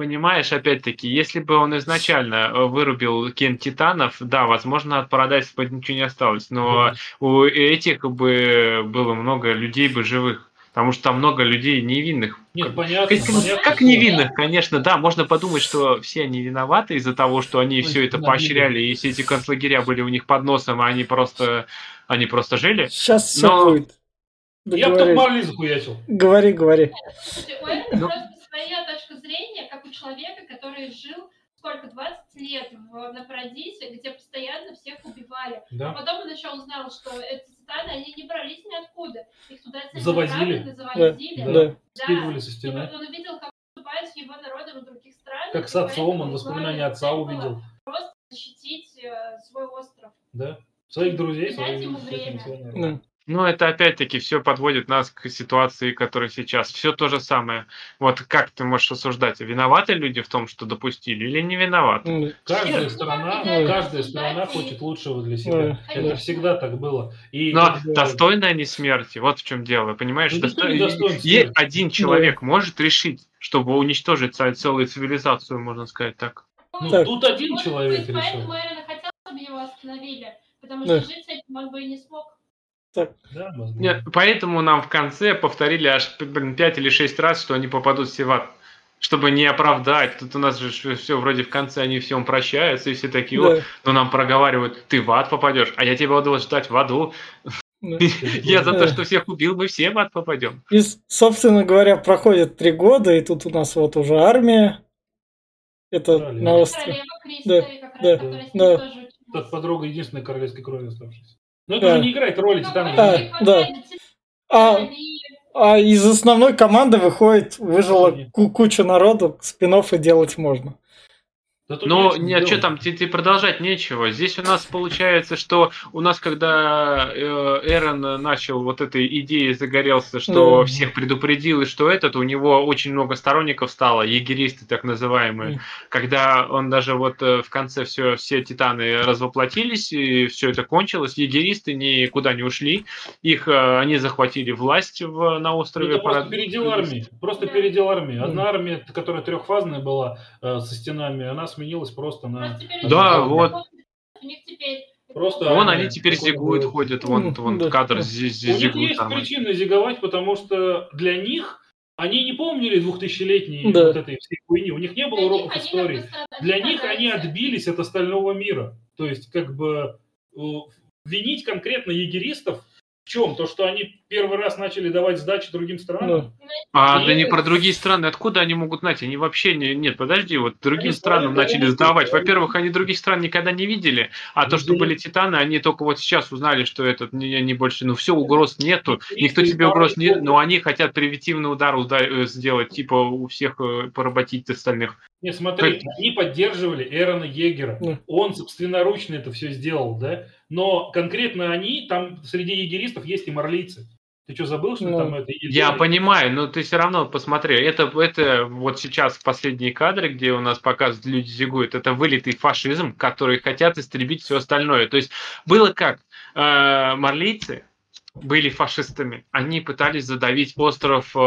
Понимаешь, опять-таки, если бы он изначально э, вырубил кен титанов, да, возможно, от Парадайса бы ничего не осталось, но у этих бы было много людей бы живых, потому что там много людей невинных. Нет, понятно. Как, понятно, как невинных, конечно, да, можно подумать, что все они виноваты из-за того, что они Ну, все это поощряли, и все эти концлагеря были у них под носом, а они просто, они просто жили. Сейчас все Но- будет. Я бы только Договорись. Марли захуячил. Говори, говори. Ну. Своя точка зрения, как у человека, который жил сколько, 20 лет в, на Парадисе, где постоянно всех убивали. А Да? потом он еще узнал, что эти титаны, они не брались ниоткуда. Их туда Завозили. целенаправленно завозили. Да. Да. Да. Скидывали со И стены. вот он увидел, как поступают с его народом в других странах. Как с и отцом, он воспоминания отца увидел. Просто защитить э, свой остров. Да? Своих друзей, своих ему этих время. миссионеров. Да. Ну, это опять-таки все подводит нас к ситуации, которая сейчас. Все то же самое. Вот как ты можешь осуждать, виноваты люди в том, что допустили, или не виноваты? М, Каждая Нет. сторона, Ну, каждая да, сторона хочет лучшего для себя. Да. Это всегда так было. И Но бы- достойны они смерти, вот в чем дело, понимаешь? Ну, Досто- и- один человек может решить, чтобы уничтожить целую цивилизацию, можно сказать так. Ну, Так. тут один Может человек быть, решил. поэтому Эрона хотел, чтобы его остановили. Потому Да. что жить с этим он бы и не смог. Да, возможно. Нет, поэтому нам в конце повторили аж блин, 5 или 6 раз, что они попадут все в ад. Чтобы не оправдать. Тут у нас же все вроде в конце, они всем прощаются, и все такие, «О, Да. но нам проговаривают, ты в ад попадешь, а я тебя буду ждать в аду. Да. Я за то, Да. что всех убил, мы все в ад попадем. И, собственно говоря, проходит три года, и тут у нас вот уже армия. Это Королева. на острове. Да, как раз, да, да. Тот подруга единственной королевской крови оставшейся. Но это Да. уже не играет роли, Ну. Да, да. А, а из основной команды выходит, ку- куча народу, спин делать можно. Да Ну, нечего нет, что там, ты, ты продолжать нечего. Здесь у нас получается, что у нас, когда э, Эрон начал вот этой идеей загорелся, что Да. всех предупредил, и что этот, у него очень много сторонников стало, егеристы так называемые. Мгм. Когда он даже вот э, в конце все, все титаны развоплотились, и все это кончилось, егеристы никуда не ушли, их, э, они захватили власть в, на острове. Это просто передел армии. Просто передел армии. Одна армия, которая трехфазная была э, со стенами, она сменилась просто на... Просто теперь Да, вот. У них теперь... Просто Вон они теперь зигуют, было. ходят, вон, Мгм, вон да. кадр здесь, У здесь них зигуют есть нормально. причины зиговать, потому что для них они не помнили двухтысячелетней Да. вот этой всей хуйни. У них не было Для уроков истории. Для них они отбились от остального мира. То есть, как бы, винить конкретно егеристов в чем? То, что они первый раз начали давать сдачи другим странам? А, Нет. да не про другие страны. Откуда они могут знать? Они вообще не... Нет, подожди, вот другим Они странам начали сдавать. Во-первых, они других стран никогда не видели, а то, что были титаны, они только вот сейчас узнали, что этот не, не больше... Ну все, угроз нету, Егеристы никто и тебе угроз не... Но они хотят превентивный удар уда- э, сделать, типа у всех э, поработить остальных. Не, смотри, они поддерживали Эрона Егера. Да. Он собственноручно это все сделал, да? Но конкретно они, там среди егеристов есть и марлийцы. Ты что, забыл, что Ну, там это... Я понимаю, но ты все равно посмотри, это, это вот сейчас последние кадры, где у нас показывают люди зигуют, это вылитый фашизм, который хотят истребить все остальное. То есть было как, э, марлийцы были фашистами, они пытались задавить остров, э,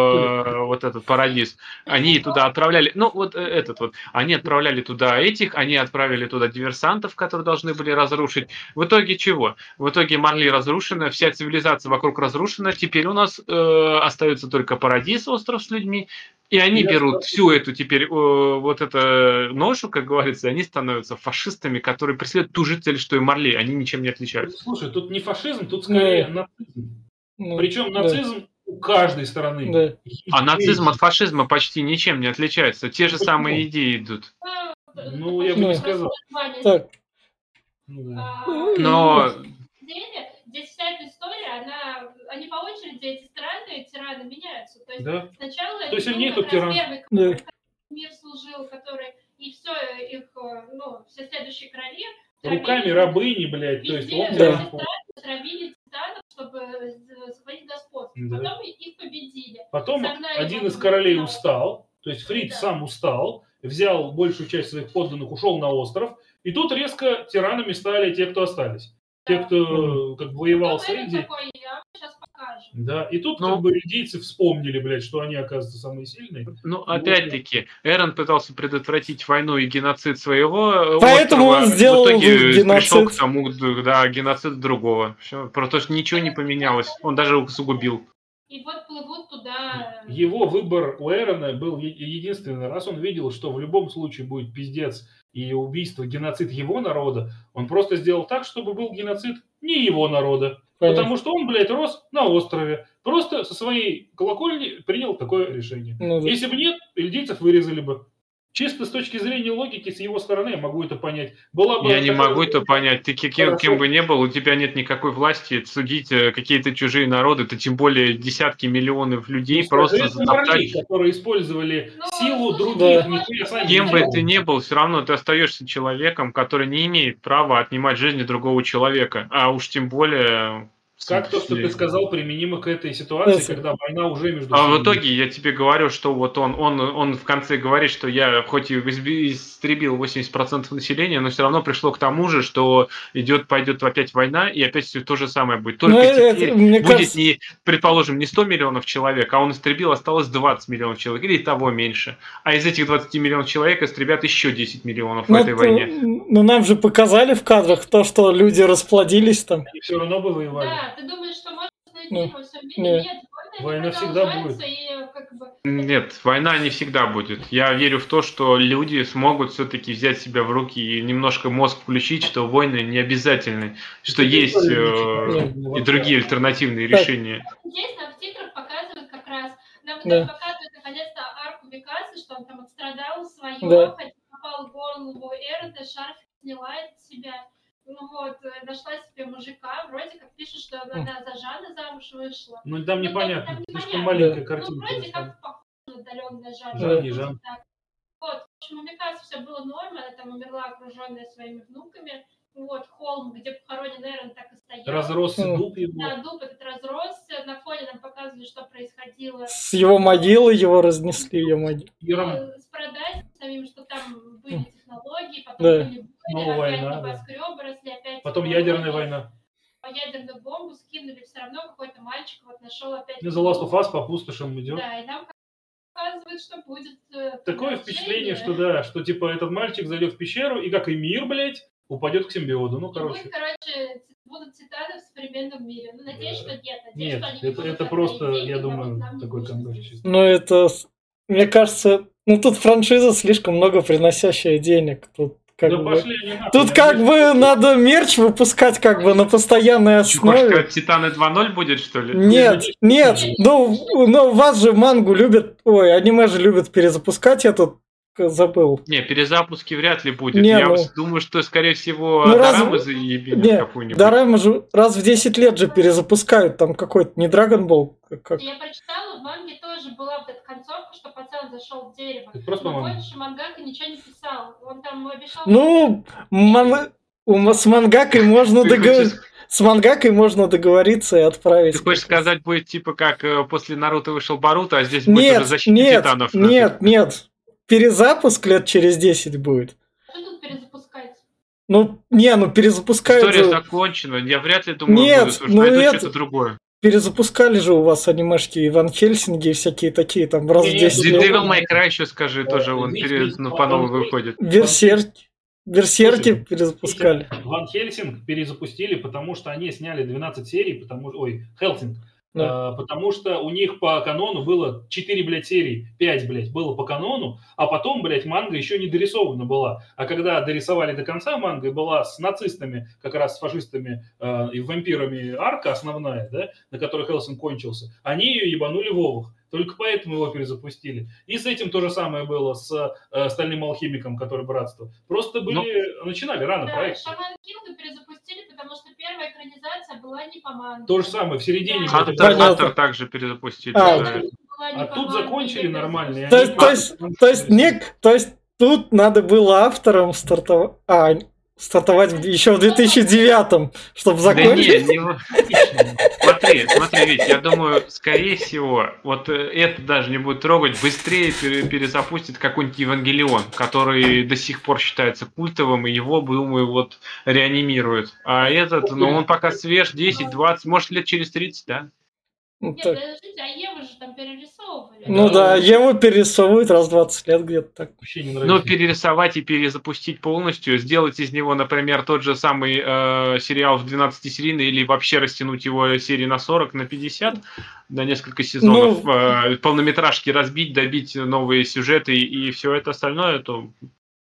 вот этот Парадис, они туда отправляли, ну вот э, этот вот, они отправляли туда этих, они отправили туда диверсантов, которые должны были разрушить. В итоге чего? В итоге Марли разрушена, вся цивилизация вокруг разрушена. Теперь у нас э, остается только Парадис, остров с людьми. И они Я берут скажу- всю эту теперь э, вот эту ношу, как говорится, и они становятся фашистами, которые преследуют ту же цель, что и Марли. Они ничем не отличаются. Слушай, тут не фашизм, тут скорее Ну, нацизм. Ну, Причем да, нацизм у каждой стороны. Да. А нацизм от фашизма почти ничем не отличается. Те же Почему? самые идеи идут. Ну, я бы не сказал. Так, Ну, да. Но здесь вся эта история, она, они по очереди, эти страны, тираны меняются. То есть Да. сначала То это есть сильнее раз тиран. первый Да. мир служил, который и все их, э, ну, все следующие короли Руками травили- рабыни, блядь. То есть он Да. травили титанов, чтобы захватить господство. Да. Потом их победили. Потом Согнали один из королей на устал, то есть Фрид Да. сам устал, взял большую часть своих подданных, ушел на остров, и тут резко тиранами стали те, кто остались. Те, кто как бы воевал с Потом этот Энди. такой, я сейчас покажу. Да, и тут Ну. как бы индейцы вспомнили, блядь, что они, оказывается, самые сильные. Ну, опять-таки, Эрон пытался предотвратить войну и геноцид своего э, Поэтому острова. он сделал в итоге геноцид. пришел к тому, да, геноцид другого. Все, просто что ничего не поменялось. Он даже усугубил. И вот плывут туда... э, Его выбор у Эрона был единственный. Раз он видел, что в любом случае будет пиздец и убийство, геноцид его народа, он просто сделал так, чтобы был геноцид не его народа. понятно. Потому что он, блядь, рос на острове. Просто со своей колокольни принял такое решение. Ну, да. Если бы нет, ильдейцев вырезали бы. Чисто с точки зрения логики, с его стороны, я могу это понять. Была бы Я не такая- могу это понять. Ты кем, Хорошо. кем бы ни был, у тебя нет никакой власти судить э, какие-то чужие народы, ты тем более десятки миллионов людей Ну, просто затоптать. которые использовали Ну, силу других, Да. сами Кем не бы ты ни был, все равно ты остаешься человеком, который не имеет права отнимать жизни другого человека. А уж тем более... Как то, что ты сказал, применимо к этой ситуации, Если- когда война уже между А в итоге я тебе говорю, что вот он, он, он в конце говорит, что я хоть и истребил 80% населения, но все равно пришло к тому же, что идет, пойдет опять война, и опять все то же самое будет. Только Ну, это- теперь мне будет кажется- не, предположим, не 100 миллионов человек, а он истребил, осталось 20 миллионов человек, или того меньше. А из этих 20 миллионов человек истребят еще 10 миллионов в Ну, этой это- войне. ну, нам же показали в кадрах то, что люди расплодились там. Они все равно бы воевали. Да, ты думаешь, что можно всем не. мире? Нет, война, всегда продолжается, И, как бы, Нет, война не всегда будет. Я верю в то, что люди смогут все-таки взять себя в руки и немножко мозг включить, что войны не обязательны, что есть э, и другие альтернативные Так. решения. Здесь нам в титрах показывают как раз, нам Да. показывают наконец-то арку Викаса, что он там отстрадал свое, Да. хотя попал в голову Эрота, шарф сняла с себя. Ну вот, э, нашла себе мужика, вроде как пишет, что она за Жана замуж вышла. Ну, там Ну, непонятно. там Слишком непонятно. маленькая Ну, картинка. вроде на самом как похоже на отдаленная Жан. Жан не Жан. Вот, общем, у Микасы все было норм, она там умерла, окруженная своими внуками. Вот, холм, где похоронен Эрон, так и стоял. Разросся дуб его. Да, дуб этот разросся, на фоне нам показывали, что происходило С его могилы его разнесли, ее могилу. Э, с Парадайзом самим, что там были технологии, потом Да. были опять война, да. небоскребы росли, опять Потом ядерная война. По ядерную бомбу скинули, все равно какой-то мальчик вот нашел опять... The Last of Us по пустошам идет. Да, и нам показывают, что будет... э, Такое впечатление, что да, что типа этот мальчик зайдет в пещеру и как и мир, блядь, упадет к симбиоду. Ну, короче. будет, короче, будут цитаты в современном мире. Ну, надеюсь, что нет. Надеюсь, Нет, что они не это, будут это просто, деньги, я думаю, не такой камбэк чисто. Ну, это, мне кажется, ну тут франшиза слишком много приносящая денег. Тут как да бы... пошли они нахуй, Тут как надеюсь, бы надо мерч выпускать как бы на постоянной основе. сказать, Титаны 2.0 будет, что ли? Нет, нет, ну, ну вас же мангу любят, ой, аниме же любят перезапускать, к- забыл. Не, перезапуски вряд ли будет. Не, Я ну- думаю, что, скорее всего, Ну, Дорамы разве- заебинят Не, какую-нибудь. Дорамы же раз в 10 лет же перезапускают, там какой-то, не Dragon Ball, как-. Я прочитала, в манге тоже была вот эта концовка, что пацан зашел в дерево. Это просто Но по-моему. больше мангака ничего не писал. Он там обещал... Ну, ман- с мангакой можно договориться. С мангакой можно договориться и отправить. ты хочешь сказать, будет типа как э, после Наруто вышел Баруто, а здесь будет Нет, уже защита нет, титанов. нет, нет. Перезапуск лет через 10 будет. Что тут перезапускать? Ну, не, ну перезапускают История же- закончена. Я вряд ли думаю, Нет, будут. Уж ну найдут это- что-то другое. Перезапускали же у вас анимешки Иван Хельсинги и всякие такие там раз в Не, 10 не, лет. Devil May Cry еще скажи, тоже он видите, пере- ну, по- новой выходит. Берсерки. Берсерки Слушай, перезапускали. Ван Хельсинг перезапустили, потому что они сняли 12 серий, потому ой, Хелсинг, Да. э, потому что у них по канону было 4, блядь, серии, 5, блядь, было по канону, а потом, блядь, манга еще не дорисована была. А когда дорисовали до конца манга, была с нацистами, как раз с фашистами э, и вампирами арка основная, да, на которой Хелсинг кончился, они ее ебанули в овах. Только поэтому его перезапустили. И с этим то же самое было с э, Стальным алхимиком, который братство. Просто были, начинали рано Да, проект. Шаман Кинга перезапустили, первая экранизация была не по манге. То же самое, в середине. Да. Хантер. Хантер также перезапустили. А, да. А тут закончили нормально. То то есть, то есть, не, то есть тут надо было авторам стартовать, а, стартовать еще в 2009, чтобы Да не, закончить. не смотри, смотри, Вить, я думаю, скорее всего, вот э, это даже не будет трогать, быстрее пере- перезапустит какой-нибудь Евангелион, который до сих пор считается культовым, и его, думаю, вот реанимируют. А этот, ну, он пока свеж, 10, 20, может, лет через 30, да? Ну, Нет, так. подождите, а Еву же там перерисовывали. Ну да, его перерисовывают раз в 20 лет где-то так. Вообще не Ну, нравится. перерисовать и перезапустить полностью, сделать из него, например, тот же самый э, сериал в 12-серийный или вообще растянуть его серии на 40, на 50, на несколько сезонов, Ну, э, полнометражки разбить, добить новые сюжеты и все это остальное, то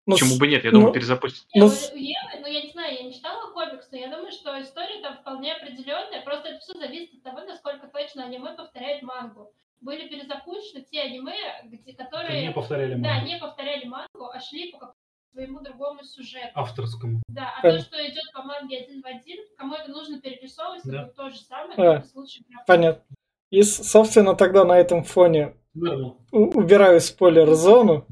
Ну, почему бы нет, я думаю, ну, перезапустить. Не, Ну, у- Евы, ну я не знаю, я не читала комикс, но я думаю, что история там вполне определенная, просто это все зависит от того, насколько точно аниме повторяет мангу. Были перезапущены те аниме, где, которые Не повторяли да, мангу. не повторяли мангу, а шли по какому-то своему другому сюжету. авторскому. Да, а Понятно. то, что идет по манге один в один, кому это нужно перерисовывать, Да. это то же самое, А, только с лучшей графикой. Понятно. И, собственно, тогда на этом фоне Да, ну, убираю спойлер-зону.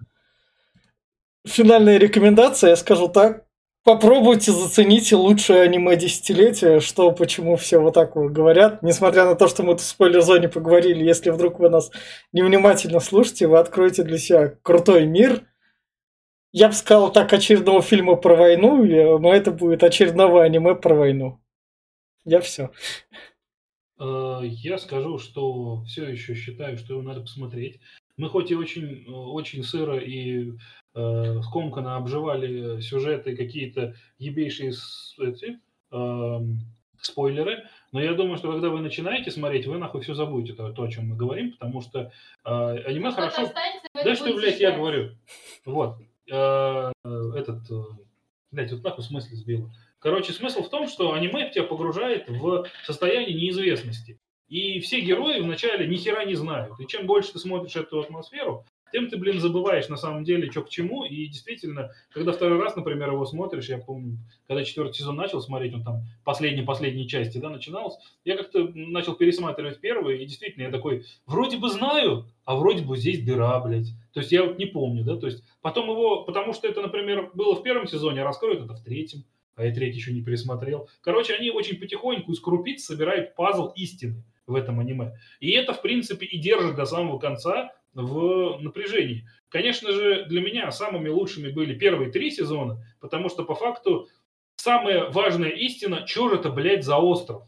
Финальная рекомендация, я скажу так. Попробуйте, зацените лучшее аниме десятилетия, что, почему все вот так вот говорят. Несмотря на то, что мы в спойлер-зоне поговорили, если вдруг вы нас невнимательно слушаете, вы откроете для себя крутой мир. Я бы сказал так, очередного фильма про войну, или- но это будет очередного аниме про войну. Я все. э, я скажу, что все еще считаю, что его надо посмотреть. Мы хоть и очень, э, очень сыро и э, скомканно обживали сюжеты, какие-то ебейшие эти, эм, спойлеры, но я думаю, что когда вы начинаете смотреть, вы нахуй все забудете, то, то, о чем мы говорим, потому что э, аниме Что-то хорошо... останется, Да что, блядь, я ждать. говорю. Вот. Э, Этот, э, блядь, вот нахуй смысл сбил. Короче, смысл в том, что аниме тебя погружает в состояние неизвестности. И все герои вначале ни хера не знают. И чем больше ты смотришь эту атмосферу, тем ты, блин, забываешь на самом деле, что к чему. И действительно, когда второй раз, например, его смотришь, я помню, когда четвертый сезон начал смотреть, он там последние-последние части, да, начинался, я как-то начал пересматривать первый, и действительно, я такой, вроде бы знаю, а вроде бы здесь дыра, блядь. То есть я вот не помню, да, то есть потом его, потому что это, например, было в первом сезоне, а раскроют это в третьем, а я третий еще не пересмотрел. Короче, они очень потихоньку из крупиц собирают пазл истины в этом аниме. И это, в принципе, и держит до самого конца в напряжении. Конечно же, для меня самыми лучшими были первые три сезона, потому что по факту самая важная истина, что же это, блядь, за остров?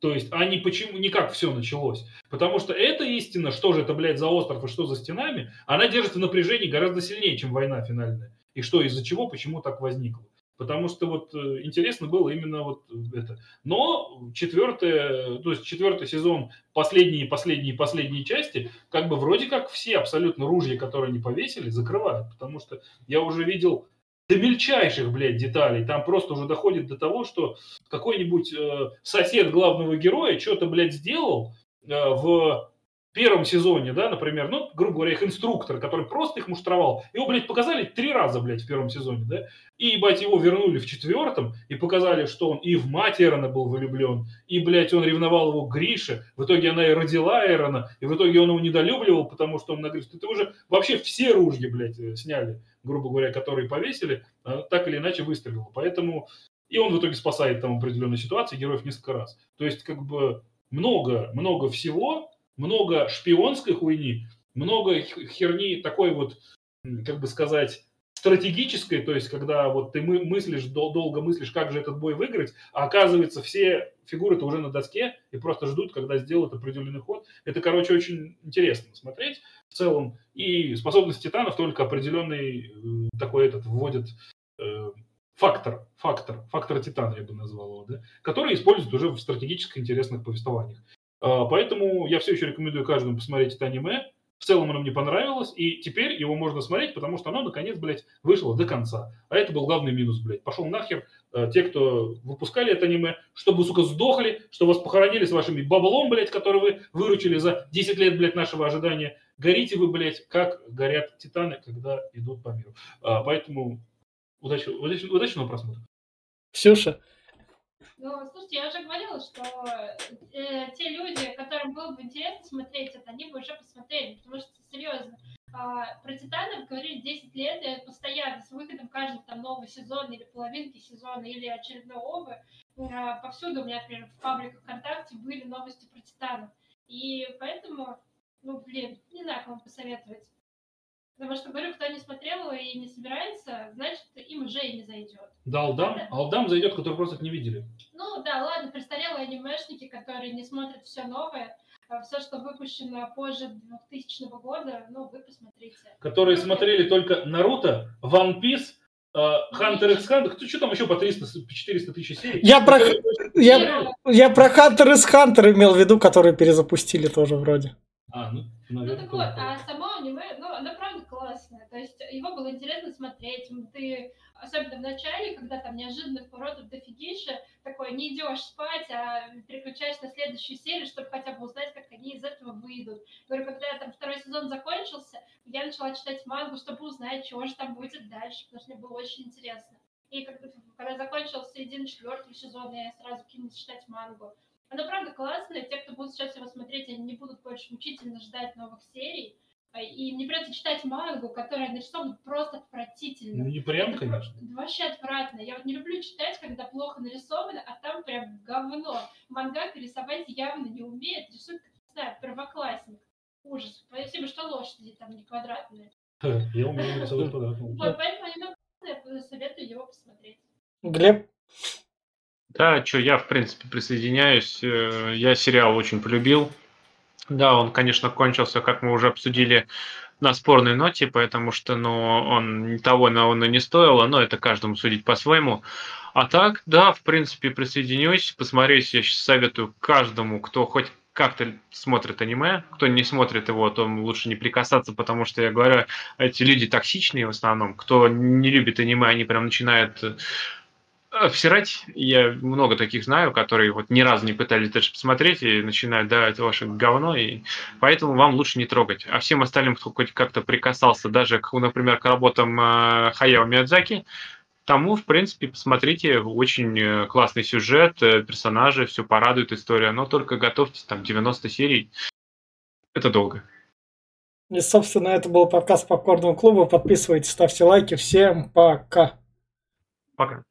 То есть, а не почему, не как все началось. Потому что эта истина, что же это, блядь, за остров и что за стенами, она держится в напряжении гораздо сильнее, чем война финальная. И что, из-за чего, почему так возникло. Потому что вот э, интересно было именно вот это. Но четвертый, то есть четвертый сезон, последние, последние, последние части, как бы вроде как все абсолютно ружья, которые они повесили, закрывают. Потому что я уже видел до мельчайших, блядь, деталей. Там просто уже доходит до того, что какой-нибудь э, сосед главного героя что-то, блядь, сделал э, в первом сезоне, да, например, ну, грубо говоря, их инструктор, который просто их муштровал, его, блядь, показали три раза, блядь, в первом сезоне, да, и, ебать, его вернули в четвертом и показали, что он и в мать Эрона был влюблен, и, блядь, он ревновал его Грише, в итоге она и родила Эрона, и в итоге он его недолюбливал, потому что он на Грише, это уже вообще все ружья, блядь, э, сняли, грубо говоря, которые повесили, а, так или иначе выстрелил, поэтому и он в итоге спасает там определенную ситуацию героев несколько раз. То есть, как бы, много, много всего, много шпионской хуйни, много херни такой вот, как бы сказать, стратегической, то есть когда вот ты мыслишь, долго мыслишь, как же этот бой выиграть, а оказывается все фигуры-то уже на доске и просто ждут, когда сделают определенный ход. Это, короче, очень интересно смотреть в целом. И способность титанов только определенный э, такой этот вводит э, фактор, фактор, фактор титана, я бы назвал его, да, который используют уже в стратегически интересных повествованиях. А, поэтому я все еще рекомендую каждому посмотреть это аниме. В целом оно мне понравилось, и теперь его можно смотреть, потому что оно, наконец, блядь, вышло до конца. А это был главный минус, блядь. Пошел нахер э, те, кто выпускали это аниме, чтобы, сука, сдохли, что вас похоронили с вашими баблом, блядь, который вы выручили за 10 лет, блядь, нашего ожидания. Горите вы, блядь, как горят титаны, когда идут по миру. А, поэтому удачи, удачи, удачного просмотра. Ксюша, ну, слушайте, я уже говорила, что э, те люди, которым было бы интересно смотреть это, они бы уже посмотрели, потому что, серьезно, э, про Титанов говорили 10 лет, и постоянно с выходом каждого там нового сезона или половинки сезона, или очередной обы, э, повсюду у меня, например, в пабликах ВКонтакте были новости про Титанов. И поэтому, ну, блин, не знаю, как вам посоветовать. Потому что, говорю, кто не смотрел и не собирается, значит, им уже и не зайдет. Да, Алдам, Это... Алдам зайдет, который просто не видели. Ну да, ладно, престарелые анимешники, которые не смотрят все новое, а все, что выпущено позже 2000 года, ну, вы посмотрите. Которые ну, смотрели только Наруто, One Piece, Хантер x Хантер, кто что там еще по 300, 400 тысяч серий? Я про, я, я про Хантер x Хантер имел в виду, которые перезапустили тоже вроде. А, ну, наверное, ну так вот, а само аниме, ну, оно правда классное. То есть его было интересно смотреть. Ты, особенно в начале, когда там неожиданных поворотов дофигища, такой не идешь спать, а переключаешь на следующую серию, чтобы хотя бы узнать, как они из этого выйдут. Говорю, когда там второй сезон закончился, я начала читать мангу, чтобы узнать, чего же там будет дальше, потому что мне было очень интересно. И когда, когда закончился середина четвертого сезона, я сразу кинулась читать мангу. Оно правда классное. Те, кто будут сейчас его смотреть, они не будут больше мучительно ждать новых серий. А, и не придется читать мангу, которая нарисована просто отвратительно. Ну, не прям, Это конечно. Вообще отвратно. Я вот не люблю читать, когда плохо нарисовано, а там прям говно. Мангака рисовать явно не умеет. Рисует, как, не знаю, первоклассник. Ужас. Спасибо, что лошади там не квадратные. Я умею рисовать квадратные. Вот, поэтому я советую его посмотреть. Глеб, да, что, я, в принципе, присоединяюсь. Э, я сериал очень полюбил. Да, он, конечно, кончился, как мы уже обсудили, на спорной ноте, потому что ну, он того на он не стоило, но это каждому судить по-своему. А так, да, в принципе, присоединюсь, посмотреть я советую каждому, кто хоть как-то смотрит аниме, кто не смотрит его, то лучше не прикасаться, потому что, я говорю, эти люди токсичные в основном. Кто не любит аниме, они прям начинают всирать, я много таких знаю, которые вот ни разу не пытались даже посмотреть и начинают, да, это ваше говно, и поэтому вам лучше не трогать. А всем остальным, кто хоть как-то прикасался даже, к, например, к работам э, Хаяо Миядзаки, тому, в принципе, посмотрите, очень э, классный сюжет, э, персонажи, все порадует история, но только готовьтесь, там, 90 серий, это долго. И, собственно, это был подкаст Попкорного клуба. Подписывайтесь, ставьте лайки. Всем пока. Пока.